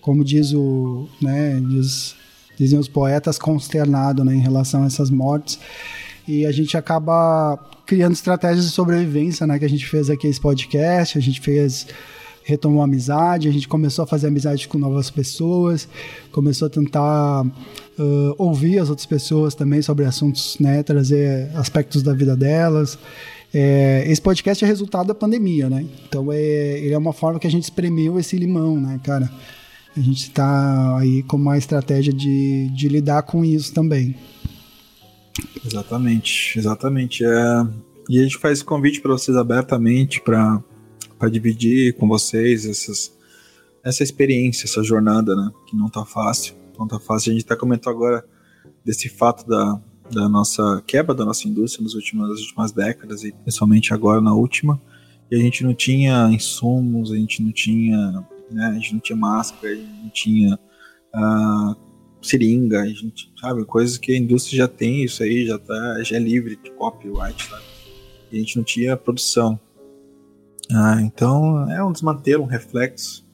como diz o, né, diz, dizem os poetas, consternado né, em relação a essas mortes. E a gente acaba criando estratégias de sobrevivência, né? Que a gente fez aqui esse podcast, a gente fez retomou a amizade, a gente começou a fazer amizade com novas pessoas, começou a tentar uh, ouvir as outras pessoas também sobre assuntos, né, trazer aspectos da vida delas. É, esse podcast é resultado da pandemia, né? Então é, ele é uma forma que a gente espremeu esse limão, né, cara? A gente está aí com uma estratégia de, de lidar com isso também. Exatamente, exatamente. É, e a gente faz convite para vocês abertamente para dividir com vocês essas, essa experiência, essa jornada, né? Que não tá fácil, não tá fácil. A gente até comentou agora desse fato da, da nossa quebra da nossa indústria nas últimas, nas últimas décadas e principalmente agora na última. E a gente não tinha insumos, a gente não tinha né? A gente não tinha máscara, a gente não tinha uh, seringa, a gente, sabe, coisas que a indústria já tem, isso aí já tá, já é livre de copyright, sabe? E a gente não tinha produção. Ah, então é um desmantelo, um reflexo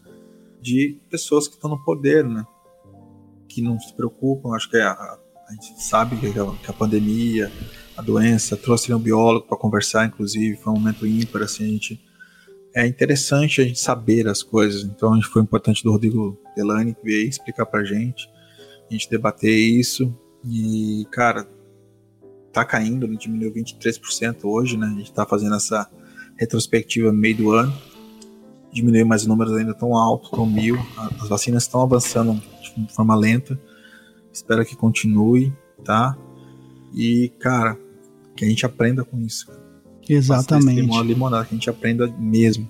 de pessoas que estão no poder, né? Que não se preocupam, acho que é a, a gente sabe que a, que a pandemia, a doença, trouxe um biólogo para conversar, inclusive, foi um momento ímpar, assim, a gente é interessante a gente saber as coisas. Então, a gente foi importante do Rodrigo Delani que veio explicar pra gente, a gente debater isso. E, cara, tá caindo, né? diminuiu 23% hoje, né? A gente tá fazendo essa retrospectiva no meio do ano. Diminuiu, mas os números ainda tão altos, tão mil. As vacinas estão avançando de forma lenta. Espero que continue, tá? E, cara, que a gente aprenda com isso. Exatamente. Uma limonada, que a gente aprenda mesmo.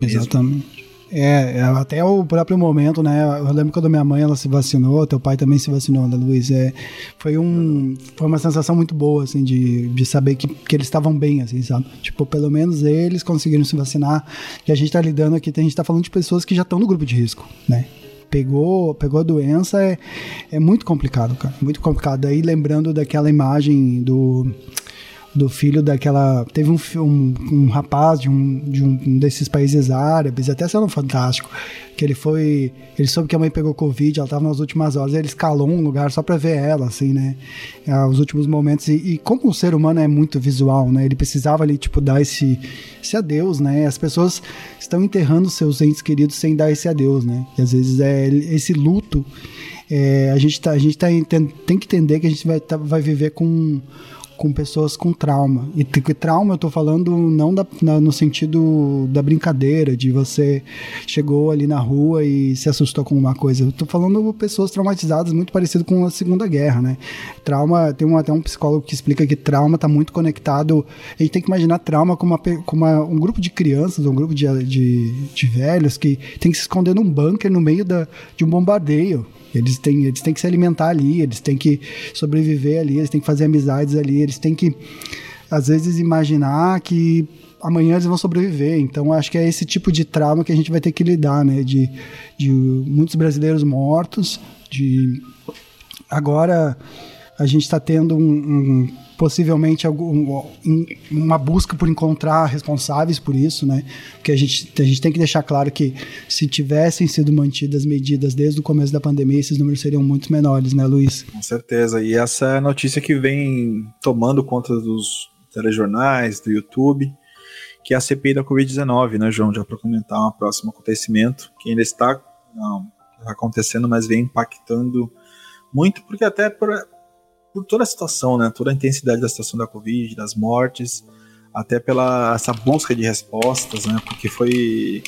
Exatamente. É, até o próprio momento, né? Eu lembro quando minha mãe ela se vacinou, teu pai também se vacinou, né, Luiz? É, foi, um, foi uma sensação muito boa, assim, de, de saber que, que eles estavam bem, assim, sabe? Tipo, pelo menos eles conseguiram se vacinar. E a gente tá lidando aqui, a gente tá falando de pessoas que já estão no grupo de risco, né? Pegou, pegou a doença, é, é muito complicado, cara. Muito complicado. Aí lembrando daquela imagem do do filho daquela. Teve um, um, um rapaz de um, de um desses países árabes, até sendo fantástico, que ele foi. Ele soube que a mãe pegou Covid, ela estava nas últimas horas, ele escalou um lugar só para ver ela, assim, né? É, os últimos momentos. E, e, como o ser humano é muito visual, né? Ele precisava ali, tipo, dar esse, esse adeus, né? As pessoas estão enterrando seus entes queridos sem dar esse adeus, né? E às vezes é esse luto. É, a gente, tá, a gente tá, tem, tem que entender que a gente vai, tá, vai viver com com pessoas com trauma. E trauma eu tô falando não da, na, no sentido da brincadeira, de você chegou ali na rua e se assustou com uma coisa. Eu tô falando pessoas traumatizadas, muito parecido com a Segunda Guerra, né? Trauma, tem um, até um psicólogo que explica que trauma tá muito conectado. A gente tem que imaginar trauma como, uma, como uma, um grupo de crianças, um grupo de, de, de velhos que tem que se esconder num bunker no meio da, de um bombardeio. Eles têm, eles têm que se alimentar ali, eles têm que sobreviver ali, eles têm que fazer amizades ali, eles têm que, às vezes, imaginar que amanhã eles vão sobreviver. Então, acho que é esse tipo de trauma que a gente vai ter que lidar, né? De, de muitos brasileiros mortos, de agora a gente está tendo um, um possivelmente algum, uma busca por encontrar responsáveis por isso, né? Porque a gente, a gente tem que deixar claro que se tivessem sido mantidas medidas desde o começo da pandemia, esses números seriam muito menores, né, Luiz? Com certeza. E essa é a notícia que vem tomando conta dos telejornais, do YouTube, que é a CPI da Covid-19, né, João? Já para comentar um próximo acontecimento que ainda está não, acontecendo, mas vem impactando muito, porque até por, por toda a situação, né? Toda a intensidade da situação da Covid, das mortes, até pela essa busca de respostas, né? Porque foi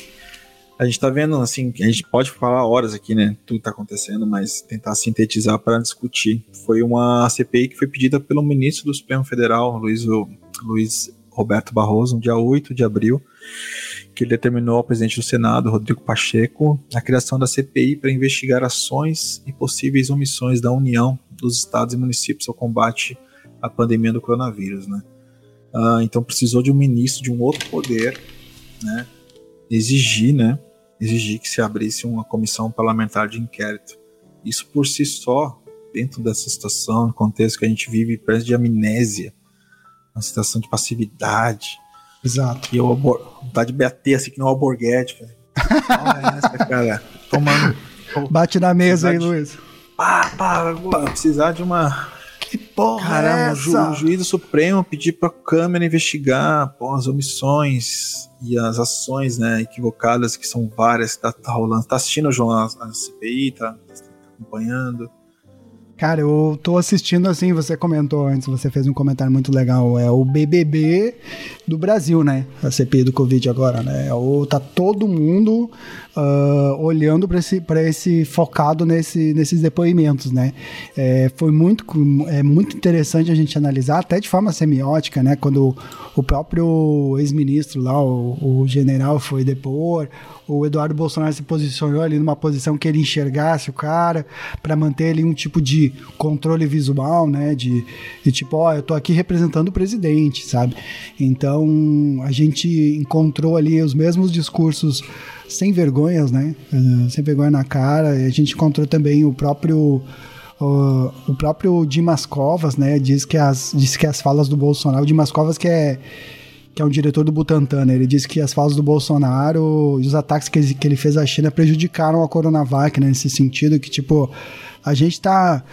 a gente tá vendo assim, a gente pode falar horas aqui, né? Tudo tá acontecendo, mas tentar sintetizar para discutir. Foi uma CPI que foi pedida pelo ministro do Supremo Federal, Luiz, Luiz Roberto Barroso, no dia 8 de abril, que determinou ao presidente do Senado, Rodrigo Pacheco, a criação da CPI para investigar ações e possíveis omissões da União, dos estados e municípios ao combate à pandemia do coronavírus, né? Ah, então precisou de um ministro de um outro poder, né? Exigir, né? Exigir que se abrisse uma comissão parlamentar de inquérito. Isso por si só, dentro dessa situação, no contexto que a gente vive, parece de amnésia, uma situação de passividade, Exato. E eu vontade de bater assim que não é o Alborguete. Olha [laughs] essa, cara. Tomando. Bate na mesa aí. Luiz. Pá, pá, pá, precisar de uma. Que porra Caramba, é o, ju, o juízo supremo pedir pra Câmara investigar pô, as omissões e as ações né, equivocadas, que são várias, que tá, tá rolando. Tá assistindo, João, a, a CPI, tá, tá acompanhando. Cara, eu tô assistindo assim, você comentou antes, você fez um comentário muito legal, é o BBB do Brasil, né? A CPI do Covid agora, né? É o, tá todo mundo uh, olhando para esse, pra esse, focado nesse, nesses depoimentos, né? É, foi muito, é muito interessante a gente analisar, até de forma semiótica, né? Quando o próprio ex-ministro lá, o, o general foi depor, o Eduardo Bolsonaro se posicionou ali numa posição que ele enxergasse o cara, para manter ali um tipo de controle visual, né? De, de tipo, ó, eu tô aqui representando o presidente, sabe? Então a gente encontrou ali os mesmos discursos sem vergonhas, né? Uh, sem vergonha na cara. E a gente encontrou também o próprio. Uh, o próprio Dimas Covas, né, diz que as, diz que as falas do Bolsonaro, o Dimas Covas que é que é um diretor do Butantan, né? ele disse que as falas do Bolsonaro e os ataques que ele, que ele fez à China prejudicaram a Coronavac, né? Nesse sentido que, tipo, a gente está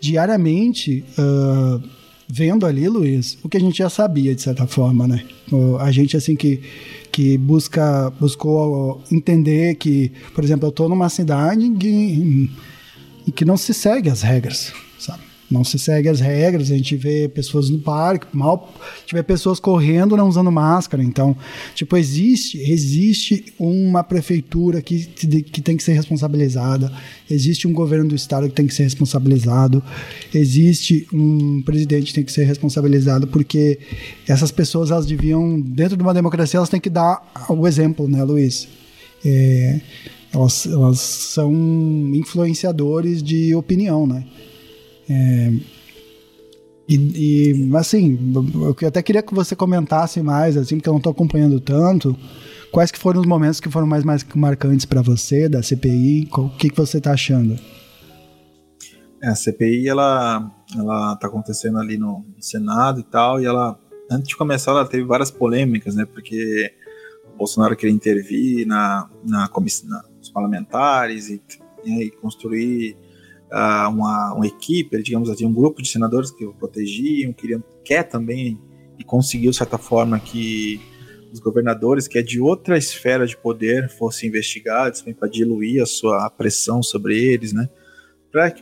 diariamente uh, vendo ali, Luiz, o que a gente já sabia, de certa forma, né? A gente, assim, que, que busca, buscou entender que, por exemplo, eu estou numa cidade que, que não se segue as regras, não se segue as regras, a gente vê pessoas no parque, mal, vê pessoas correndo não usando máscara. Então, tipo, existe, existe uma prefeitura que, que tem que ser responsabilizada, existe um governo do estado que tem que ser responsabilizado, existe um presidente que tem que ser responsabilizado, porque essas pessoas, elas deviam, dentro de uma democracia, elas têm que dar o exemplo, né, Luiz? É, elas, elas são influenciadores de opinião, né? É, e, e, assim, eu até queria que você comentasse mais, assim, porque eu não estou acompanhando tanto. Quais que foram os momentos que foram mais, mais marcantes para você da CPI? O que, que você está achando? É, a CPI ela ela está acontecendo ali no Senado e tal, e ela antes de começar ela teve várias polêmicas, né? Porque o Bolsonaro queria intervir na na comissão, nos parlamentares e, e construir uh, uma, uma equipe, digamos assim, um grupo de senadores que o protegiam, queriam, quer também e conseguiu, de certa forma, que os governadores, que é de outra esfera de poder, fossem investigados, para diluir a sua pressão sobre eles, né?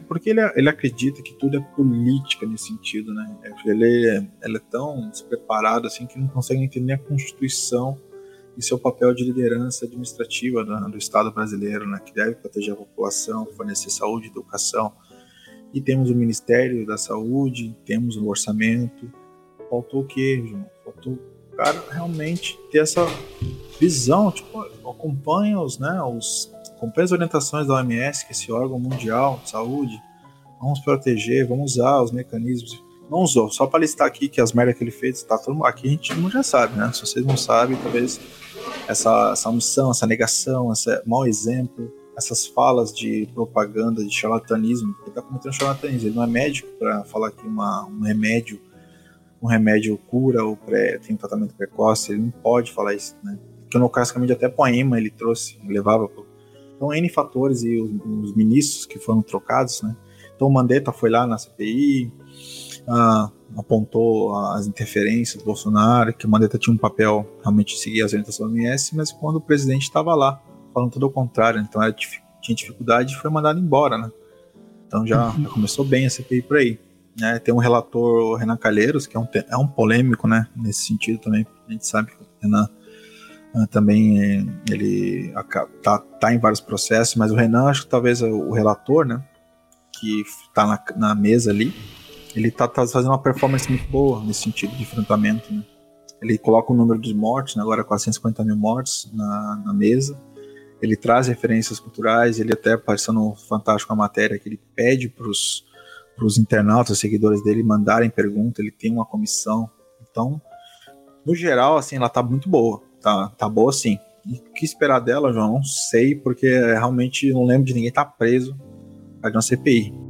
Porque ele, ele acredita que tudo é política nesse sentido, né? Ele, ele é tão despreparado assim que não consegue entender a Constituição e seu papel de liderança administrativa do, do Estado brasileiro, né, que deve proteger a população, fornecer saúde educação. E temos o Ministério da Saúde, temos o orçamento. Faltou o quê, João? Faltou o cara realmente ter essa visão, tipo, acompanha os, né, os, acompanha as orientações da OMS, que é esse órgão mundial de saúde, vamos proteger, vamos usar os mecanismos não usou. Só para listar aqui que as merdas que ele fez, tá todo aqui a gente já sabe, né? Se vocês não sabem, talvez essa, essa omissão, essa negação, esse mau exemplo, essas falas de propaganda, de charlatanismo, ele está cometendo charlatanismo. Ele não é médico para falar que uma, um remédio um remédio cura ou pré, tem um tratamento precoce, ele não pode falar isso, né? Porque no caso até poema ele trouxe, levava. Pro... Então, N fatores e os, os, ministros que foram trocados, né? Então, Mandetta foi lá na CPI, ah, apontou as interferências do Bolsonaro, que o Mandetta tinha um papel realmente seguir as orientações do OMS, mas quando o presidente estava lá, falando tudo ao contrário, então era, tinha dificuldade e foi mandado embora, né? Então já, já começou bem a CPI por aí. Né? Tem um relator, o Renan Calheiros, que é um, é um polêmico, né? Nesse sentido também, a gente sabe que o Renan uh, também ele tá, tá em vários processos, mas o Renan, acho que talvez o relator, né? Que tá na, na mesa ali, ele tá, tá, fazendo uma performance muito boa nesse sentido de enfrentamento, né? Ele coloca o número de mortes, né, agora 450 mil mortes na, na mesa. Ele traz referências culturais, ele até apareceu no Fantástico a matéria que ele pede para os internautas, seguidores dele, mandarem pergunta, ele tem uma comissão. Então, no geral, assim, ela tá muito boa. Tá, tá boa sim. E o que esperar dela, João? Não sei, porque realmente não lembro de ninguém estar tá preso de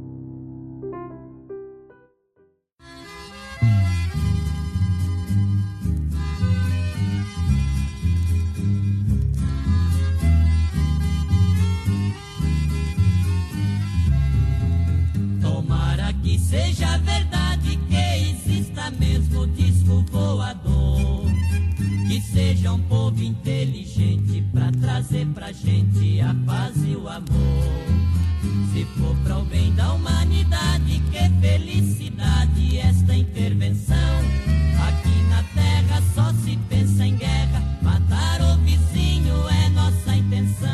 uma CPI. povo inteligente pra trazer pra gente a paz e o amor. Se for para o bem da humanidade, que felicidade esta intervenção. Aqui na terra só se pensa em guerra, matar o vizinho é nossa intenção.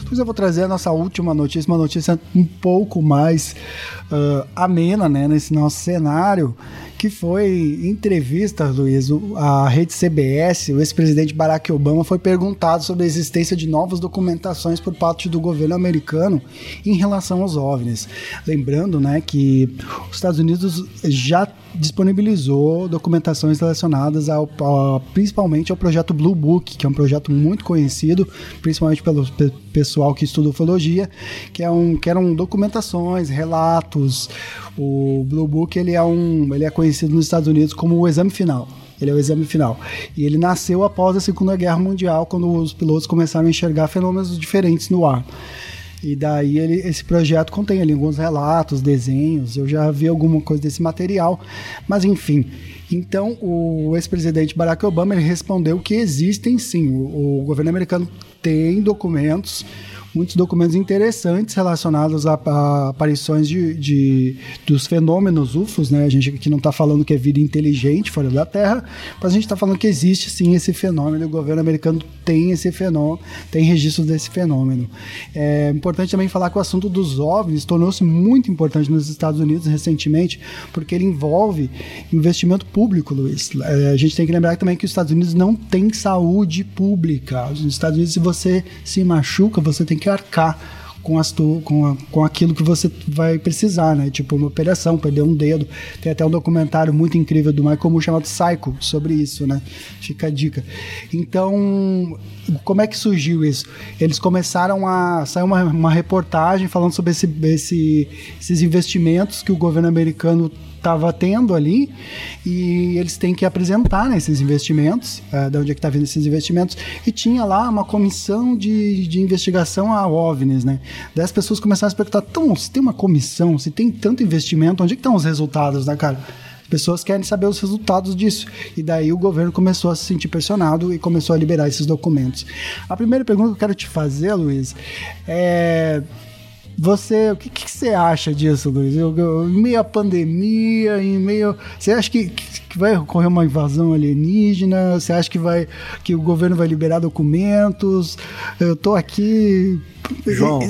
Depois eu vou trazer a nossa última notícia, uma notícia um pouco mais uh, amena, né, nesse nosso cenário, que foi entrevista, Luiz, a rede CBS, o ex-presidente Barack Obama foi perguntado sobre a existência de novas documentações por parte do governo americano em relação aos OVNIs. Lembrando, né, que os Estados Unidos já disponibilizou documentações relacionadas ao, principalmente ao projeto Blue Book, que é um projeto muito conhecido, principalmente pelo pessoal que estuda ufologia, que, é um, que eram documentações, relatos. O Blue Book ele é, um, ele é conhecido nos Estados Unidos como o exame final. Ele é o exame final. E ele nasceu após a Segunda Guerra Mundial, quando os pilotos começaram a enxergar fenômenos diferentes no ar. E daí ele, esse projeto contém ali alguns relatos, desenhos, eu já vi alguma coisa desse material, mas enfim. Então o ex-presidente Barack Obama respondeu que existem sim, o, o governo americano tem documentos muitos documentos interessantes relacionados a, a aparições de, de, dos fenômenos UFOs, né? A gente aqui não está falando que é vida inteligente fora da Terra, mas a gente está falando que existe sim esse fenômeno. O governo americano tem esse fenômeno, tem registros desse fenômeno. É importante também falar que o assunto dos OVNIs tornou-se muito importante nos Estados Unidos recentemente, porque ele envolve investimento público, Luiz. É, a gente tem que lembrar também que os Estados Unidos não tem saúde pública. Nos Estados Unidos, se você se machuca, você tem que arcar com, as tu, com, a, com aquilo que você vai precisar, né? Tipo uma operação, perder um dedo. Tem até um documentário muito incrível do Michael Moore chamado Psycho sobre isso, né? Fica a dica. Então, como é que surgiu isso? Eles começaram a sair uma, uma reportagem falando sobre esse, esse, esses investimentos que o governo americano estava tendo ali e eles têm que apresentar né, esses investimentos, uh, de onde é que está vindo esses investimentos, e tinha lá uma comissão de, de investigação a OVNIs, né? Daí as pessoas começaram a perguntar, então, se tem uma comissão, se tem tanto investimento, onde é que estão os resultados, né, cara? pessoas querem saber os resultados disso. E daí o governo começou a se sentir pressionado e começou a liberar esses documentos. A primeira pergunta que eu quero te fazer, Luiz, é você, o que, que, você acha disso, Luiz? Eu, eu, em meio à pandemia, em meio. Você acha que, que vai ocorrer uma invasão alienígena? Você acha que vai que o governo vai liberar documentos? Eu tô aqui. João,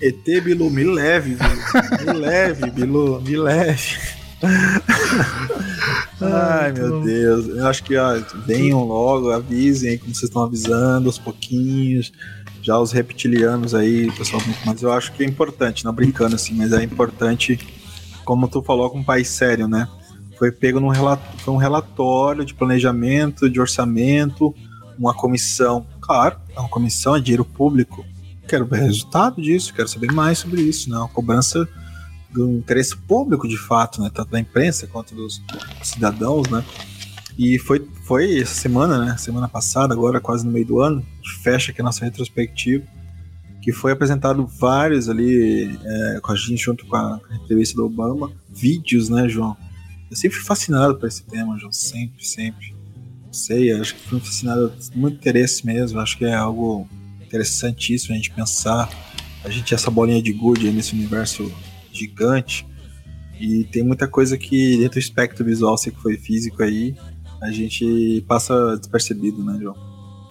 ET Bilu, me leve, Bilu. me [laughs] leve, Bilu, me leve. [laughs] Ai, meu Deus. Eu acho que ó, venham logo, avisem como vocês estão avisando aos pouquinhos já os reptilianos aí, pessoal, mas eu acho que é importante, não brincando assim, mas é importante, como tu falou, com um país sério, né? Foi pego num relato, foi um relatório de planejamento, de orçamento, uma comissão. Claro, é uma comissão, é dinheiro público. Quero ver resultado disso, quero saber mais sobre isso, né? Uma cobrança do interesse público de fato, né? Tanto da imprensa quanto dos cidadãos, né? E foi, foi essa semana, né? Semana passada, agora quase no meio do ano, fecha aqui a nossa retrospectiva, que foi apresentado vários ali é, com a gente, junto com a, a entrevista do Obama, vídeos, né, João? Eu sempre fui fascinado por esse tema, João, sempre, sempre. Não sei, acho que fui fascinado, muito interesse mesmo, acho que é algo interessantíssimo a gente pensar, a gente essa bolinha de gude nesse universo gigante, e tem muita coisa que dentro do espectro visual, sei que foi físico aí, a gente passa despercebido, né, João?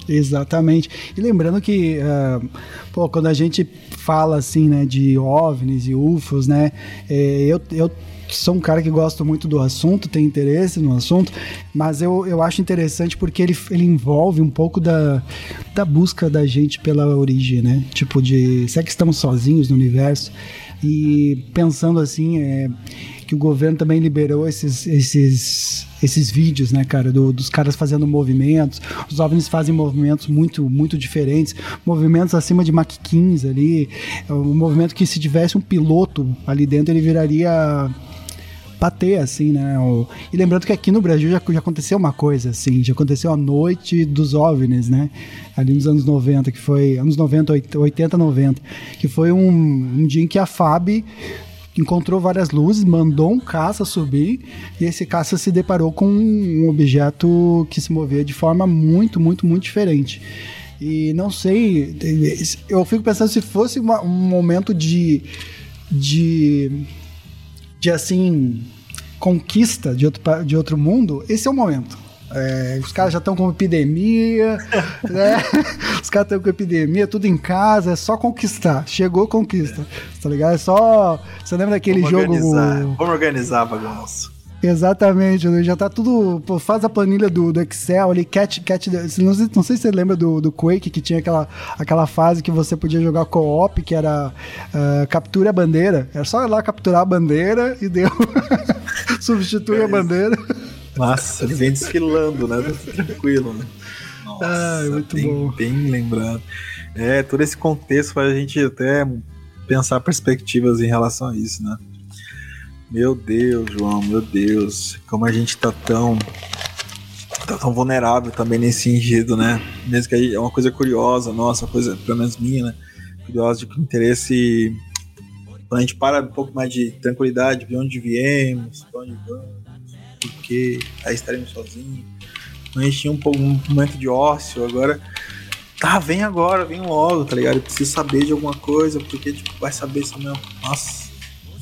Exatamente. E lembrando que, uh, pô, quando a gente fala assim, né, de OVNIs e UFOs, né, é, eu, eu sou um cara que gosto muito do assunto, tem interesse no assunto, mas eu, eu acho interessante porque ele, ele envolve um pouco da, da busca da gente pela origem, né? Tipo, de será que estamos sozinhos no universo? E pensando assim, é, que o governo também liberou esses, esses, esses vídeos, né, cara, do, dos caras fazendo movimentos. Os OVNIs fazem movimentos muito, muito diferentes, movimentos acima de Mach 15 ali. É um movimento que se tivesse um piloto ali dentro, ele viraria bater, assim, né? E lembrando que aqui no Brasil já, já aconteceu uma coisa, assim, já aconteceu a noite dos OVNIs, né? Ali nos anos 90, que foi, anos 90, 80, 90, que foi um, um dia em que a FAB encontrou várias luzes, mandou um caça subir e esse caça se deparou com um objeto que se movia de forma muito, muito, muito diferente. E não sei, eu fico pensando se fosse uma, um momento de, de, de assim, conquista de outro, de outro mundo, esse é o momento. É, os caras já estão com epidemia, [laughs] né? Os caras estão com epidemia, tudo em casa, é só conquistar. Chegou, conquista. Tá ligado? É só. Você lembra daquele Vamos jogo. Organizar. Vamos organizar, bagunça. Exatamente, né? já tá tudo. Pô, faz a planilha do, do Excel ali, catch, catch. Não sei, não sei se você lembra do, do Quake, que tinha aquela, aquela fase que você podia jogar co-op, que era uh, captura a bandeira. Era só ir lá capturar a bandeira e deu. [laughs] Substitui é a bandeira. Nossa, ele vem desfilando, né? Tranquilo, né? Nossa, ah, muito bem, bom. Bem lembrado. É, todo esse contexto faz a gente até pensar perspectivas em relação a isso, né? Meu Deus, João, meu Deus, como a gente tá tão tá tão vulnerável também nesse sentido, né? Mesmo que aí é uma coisa curiosa, nossa, coisa pelo menos minha, né? Curiosa de interesse quando a gente para um pouco mais de tranquilidade, de onde viemos, para onde vamos, por que aí estaremos sozinhos. Quando a gente tinha um, pouco, um momento de ócio, agora tá, vem agora, vem logo, tá ligado? Eu preciso saber de alguma coisa, porque tipo, vai saber isso mesmo. Nossa,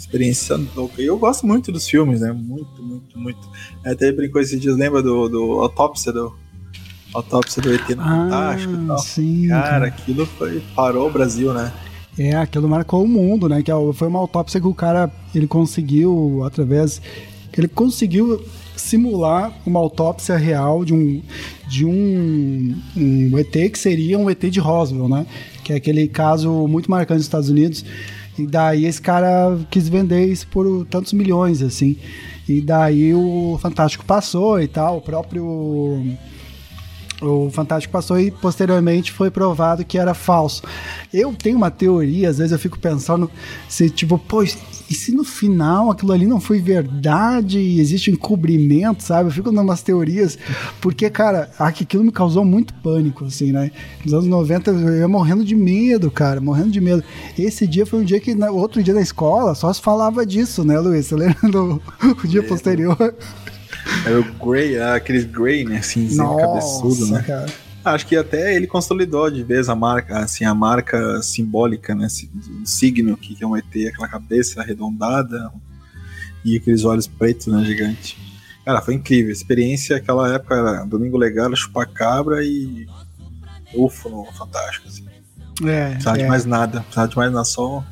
experiência louca. E eu gosto muito dos filmes, né? Muito, muito, muito. Até brincou esses dias, lembra do, do Autópsia do. Autópsia do ET no Ah, Fantástico e tal. sim, cara, cara. aquilo foi. Parou o Brasil, né? É, aquilo marcou o mundo, né? Que é foi uma autópsia que o cara ele conseguiu através ele conseguiu simular uma autópsia real de um de um, um ET que seria um ET de Roswell, né? Que é aquele caso muito marcante nos Estados Unidos. E daí esse cara quis vender isso por tantos milhões, assim. E daí o Fantástico passou e tal, o próprio o Fantástico passou e posteriormente foi provado que era falso. Eu tenho uma teoria, às vezes eu fico pensando se tipo, pô, e se no final aquilo ali não foi verdade e existe um encobrimento, sabe? Eu fico dando umas teorias, porque, cara, aquilo me causou muito pânico, assim, né? Nos anos 90 eu ia morrendo de medo, cara, morrendo de medo. Esse dia foi um dia que, outro dia da escola, só se falava disso, né, Luiz? Você lembra do [laughs] dia posterior? Era o Grey, ah, aqueles Grey, né? Cinzinho cabeçudo, né? cara. Acho que até ele consolidou de vez a marca, assim, a marca simbólica, né? O signo que é um ET, aquela cabeça arredondada e aqueles olhos pretos, né? Gigante. Cara, foi incrível. A experiência, aquela época era Domingo Legal, chupacabra e UFO no Fantástico, assim. É, Não precisava é. de mais nada, não precisava de mais nada, só.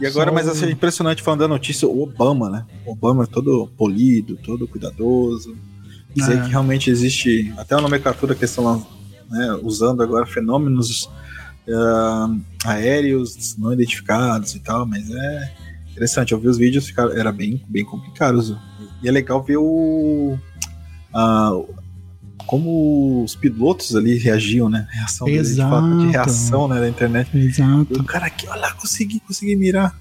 E agora, Só mas assim, impressionante falando da notícia, o Obama, né? O Obama é todo polido, todo cuidadoso. Dizer É. que realmente existe, até a nomenclatura que estão né, usando agora, fenômenos ah, aéreos não identificados e tal, mas é interessante. Eu vi os vídeos, ficaram, era bem, bem complicados. E é legal ver o. ah, como os pilotos ali reagiam, né? Reação deles, de, de Exato. reação né, da internet. Exato, O cara aqui, olha lá, consegui, consegui mirar.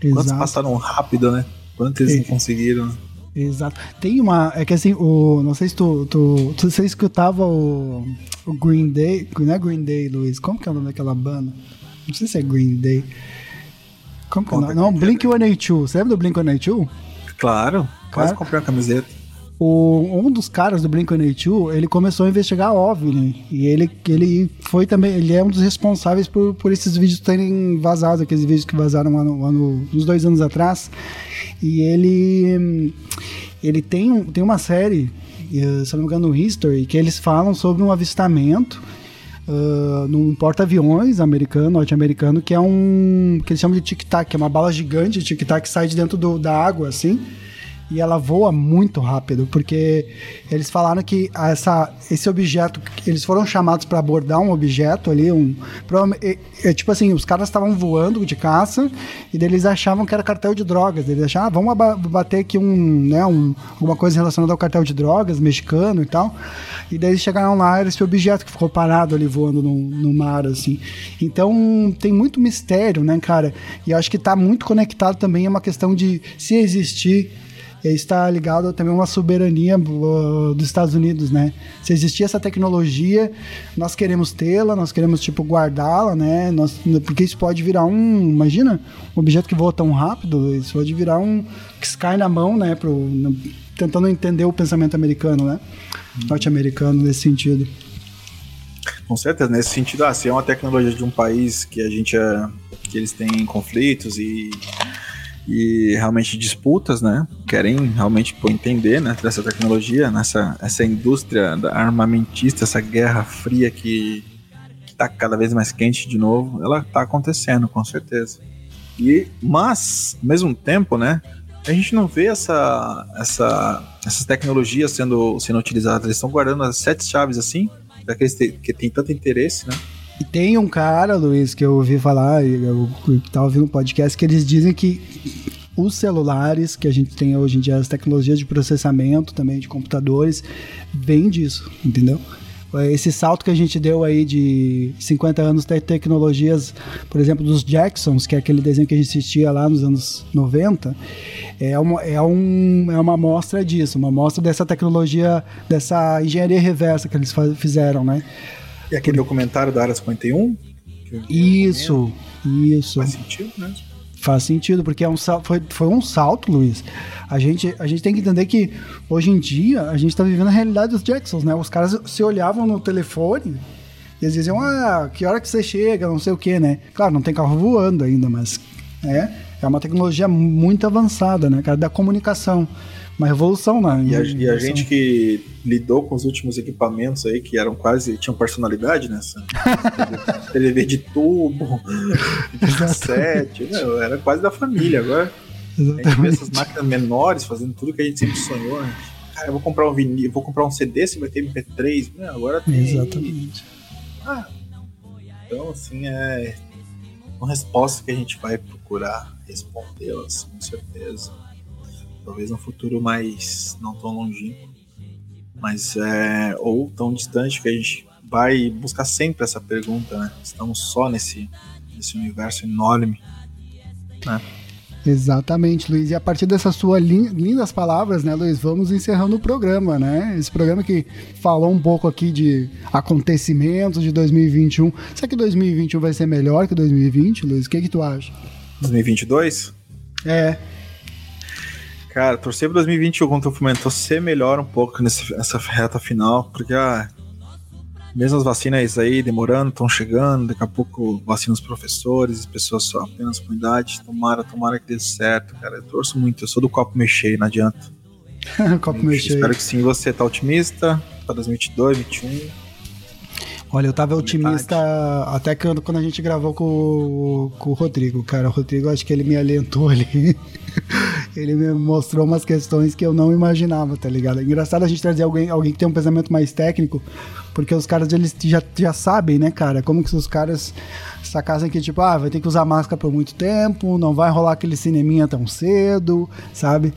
Quantos exato. passaram rápido, né? Quantos eles É. não conseguiram? Exato. Tem uma. É que assim, o, não sei se tu, tu, tu você escutava o, o Green Day. Não é Green Day, Luiz. Como que é o nome daquela banda? Não sei se é Green Day. Como que é? Não, aqui, Blink 182. Você lembra do Blink 182? Claro, quase Claro. comprei uma camiseta. O, um dos caras do Blink-182, ele começou a investigar OVNI. E ele, ele foi também, ele é um dos responsáveis por, por esses vídeos terem vazado, aqueles vídeos que vazaram ano, uns dois anos atrás. E ele, ele tem, tem uma série, eh, se não me engano, no History, que eles falam sobre um avistamento ah, num porta-aviões americano, norte-americano, que é um. que eles chamam de tic-tac, é uma bala gigante tic-tac que sai de dentro do- da água, assim. E ela voa muito rápido, porque eles falaram que essa, esse objeto, eles foram chamados para abordar um objeto ali, um. provavelmente- é, tipo assim, os caras estavam voando de caça e eles achavam que era cartel de drogas. Eles achavam, ah, vamos aba- bater aqui um, né, um, alguma coisa relacionada ao cartel de drogas mexicano e tal. E daí eles chegaram lá, era esse objeto que ficou parado ali voando no, no mar, assim. Então tem muito mistério, né, cara? E acho que tá muito conectado também a uma questão de se existir E está ligado também a uma soberania dos Estados Unidos, né? Se existir essa tecnologia, nós queremos tê-la, nós queremos, tipo, guardá-la, né? Nós, porque isso pode virar um. Imagina, um objeto que voa tão rápido, isso pode virar um. que cai na mão, né? Pro, no, tentando entender o pensamento americano, né? Norte-americano nesse sentido. Com certeza, nesse sentido, ah, se é uma tecnologia de um país que a gente é, que eles têm conflitos e e realmente disputas, né? Querem realmente pô, entender, né, dessa tecnologia, nessa essa indústria armamentista, essa guerra fria que está cada vez mais quente de novo, ela está acontecendo, com certeza. E mas, ao mesmo tempo, né, a gente não vê essa, essa, essas tecnologias sendo, sendo utilizadas. Eles estão guardando as sete chaves assim, daqueles que tem tanto interesse, né? E tem um cara, Luiz, que eu ouvi falar, eu, eu tava ouvindo um podcast, que eles dizem que os celulares que a gente tem hoje em dia, as tecnologias de processamento também de computadores, vem disso, entendeu? Esse salto que a gente deu aí de 50 anos de tecnologias, por exemplo, dos Jacksons, que é aquele desenho que a gente assistia lá nos anos 90, é uma, é um, é uma amostra disso, uma amostra dessa tecnologia, dessa engenharia reversa que eles fizeram, né? E aquele documentário da Área 51? Isso, isso. Faz sentido, né? Faz sentido, porque é um, foi, foi um salto, Luiz. A gente, a gente tem que entender que hoje em dia a gente está vivendo a realidade dos Jacksons, né? Os caras se olhavam no telefone e eles diziam, ah, que hora que você chega, não sei o que, né? Claro, não tem carro voando ainda, mas é, é uma tecnologia muito avançada, né, cara, da comunicação uma revolução, né? E a, e a, gente que lidou com os últimos equipamentos aí, que eram quase, tinham personalidade nessa. [laughs] TV de tubo, [laughs] de cassete, meu, era quase da família. Agora Exatamente. a gente vê essas máquinas menores fazendo tudo que a gente sempre sonhou, né? Cara, eu vou comprar um vinil, vou comprar um CD, se vai ter MP3, meu, agora tem. Exatamente. Ah, então, assim, é uma resposta que a gente vai procurar respondê-las, com certeza talvez no futuro mais não tão longínquo, mas é ou tão distante que a gente vai buscar sempre essa pergunta, né? Estamos só nesse nesse universo enorme, né? Exatamente, Luiz. E a partir dessas suas lindas palavras, né, Luiz, vamos encerrando o programa, né? Esse programa que falou um pouco aqui de acontecimentos de 2021. Será que 2021 vai ser melhor que 2020, Luiz? O que, que tu acha? 2022? É. Cara, torcer para 2021 contra o Fluminense ser melhor um pouco nessa reta final, porque ah, mesmo as vacinas aí demorando, estão chegando, daqui a pouco vacina os professores, as pessoas só apenas com idade, tomara, tomara que dê certo, cara. Eu torço muito, eu sou do copo mexer, não adianta. [laughs] copo mexer. Espero que sim, você tá otimista para 2022, 2021. Olha, eu tava otimista até que quando a gente gravou com, com o Rodrigo, cara. O Rodrigo, acho que ele me alentou ali. [laughs] ele me mostrou umas questões que eu não imaginava, tá ligado? É engraçado a gente trazer alguém, alguém que tem um pensamento mais técnico, porque os caras eles já, já sabem, né, cara? Como que os caras sacassem que, tipo, ah, vai ter que usar máscara por muito tempo, não vai rolar aquele cineminha tão cedo, sabe?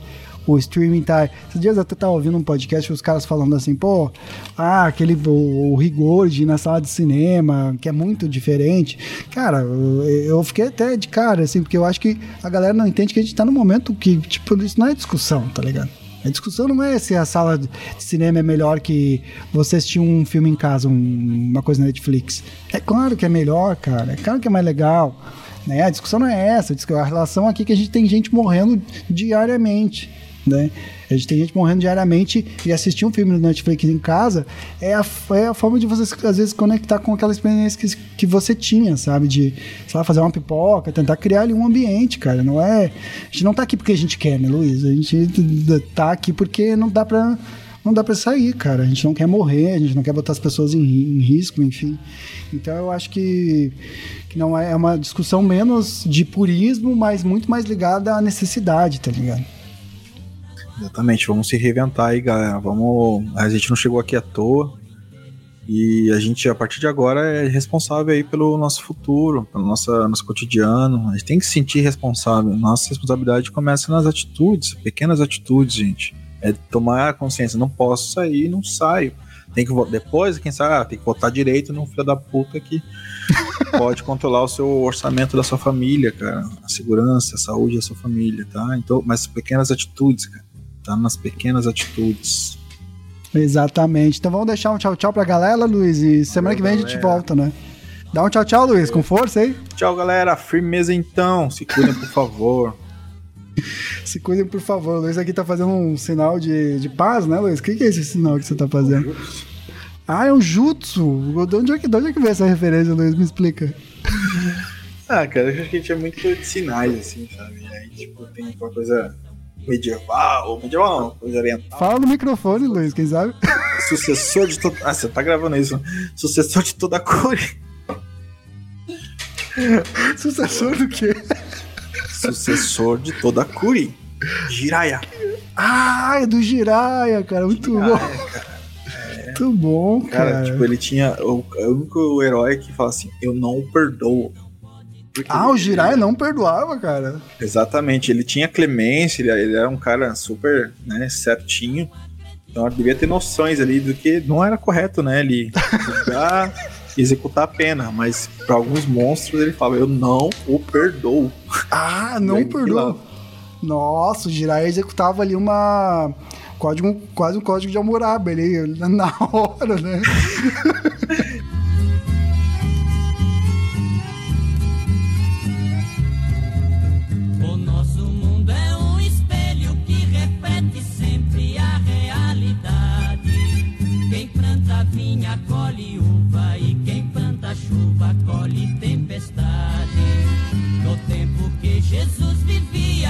o streaming tá. Esses dias eu até tava ouvindo um podcast os caras falando assim, pô, ah, aquele o, o rigor de ir na sala de cinema, que é muito diferente. Cara, eu, fiquei até de cara, assim, porque eu acho que a galera não entende que a gente tá no momento que, tipo, isso não é discussão, tá ligado? A discussão não é se a sala de cinema é melhor que você assistir um filme em casa, um, uma coisa na Netflix. É claro que é melhor, cara. É claro que é mais legal. Né? A discussão não é essa. A relação aqui é que a gente tem gente morrendo diariamente né? A gente tem gente morrendo diariamente e assistir um filme no Netflix em casa é a, é a forma de você, às vezes, conectar com aquela experiência que, que você tinha, sabe? De, sei lá, fazer uma pipoca, tentar criar ali um ambiente, cara. Não é... A gente não tá aqui porque a gente quer, né, Luiz? A gente tá aqui porque não dá pra não dá para sair, cara. A gente não quer morrer, a gente não quer botar as pessoas em, em risco, enfim. Então eu acho que, que não é, é uma discussão menos de purismo, mas muito mais ligada à necessidade, tá ligado? Exatamente, vamos se reinventar aí, galera. Vamos. A gente não chegou aqui à toa. E a gente, a partir de agora, é responsável aí pelo nosso futuro, pelo nosso, nosso cotidiano. A gente tem que se sentir responsável. Nossa responsabilidade começa nas atitudes, pequenas atitudes, gente. É tomar consciência. Não posso sair, não saio. Tem que depois, quem sabe, ah, tem que votar direito num filho da puta que [laughs] pode controlar o seu orçamento da sua família, cara. A segurança, a saúde da sua família, tá? Então, mas pequenas atitudes, cara Tá nas pequenas atitudes. Exatamente. Então vamos deixar um tchau tchau pra galera, Luiz. E semana Valeu, que vem a gente galera. volta, né? Dá um tchau tchau, Luiz, com força aí. Tchau, galera. Firmeza então. Se cuidem, por favor. [laughs] Se cuidem, por favor. O Luiz aqui tá fazendo um sinal de, de paz, né, Luiz? O que, que é esse sinal que você tá fazendo? Ah, é um jutsu. De onde é que, de onde é que veio essa referência, Luiz? Me explica. Ah, cara, eu acho que a gente é muito de sinais, assim, sabe? Aí, tipo, tem aquela coisa medieval, medieval não, coisa oriental. Fala no microfone, Luiz, quem sabe? [laughs] Sucessor de toda. Ah, você tá gravando isso. Sucessor de toda a cor. [laughs] Sucessor do quê? Sucessor de toda a Curi. Jiraya. Ah, é do Jiraya, cara. Muito bom. [laughs] Muito bom, cara. Cara, tipo, ele tinha. O, é o único herói que fala assim: eu não perdoo. Porque Ah, o Jiraya não perdoava, cara. Exatamente, ele tinha clemência, ele, ele era um cara super né, certinho. Então ele devia ter noções ali do que não era correto, né? Ele julgar e executar a pena. Mas para alguns monstros ele fala: Eu não o perdoo. Ah, [laughs] não perdoa. Nossa, o Jiraiya executava ali uma. Código, quase um código de Hammurabi ali, [laughs] na hora, né? Jesus vivia.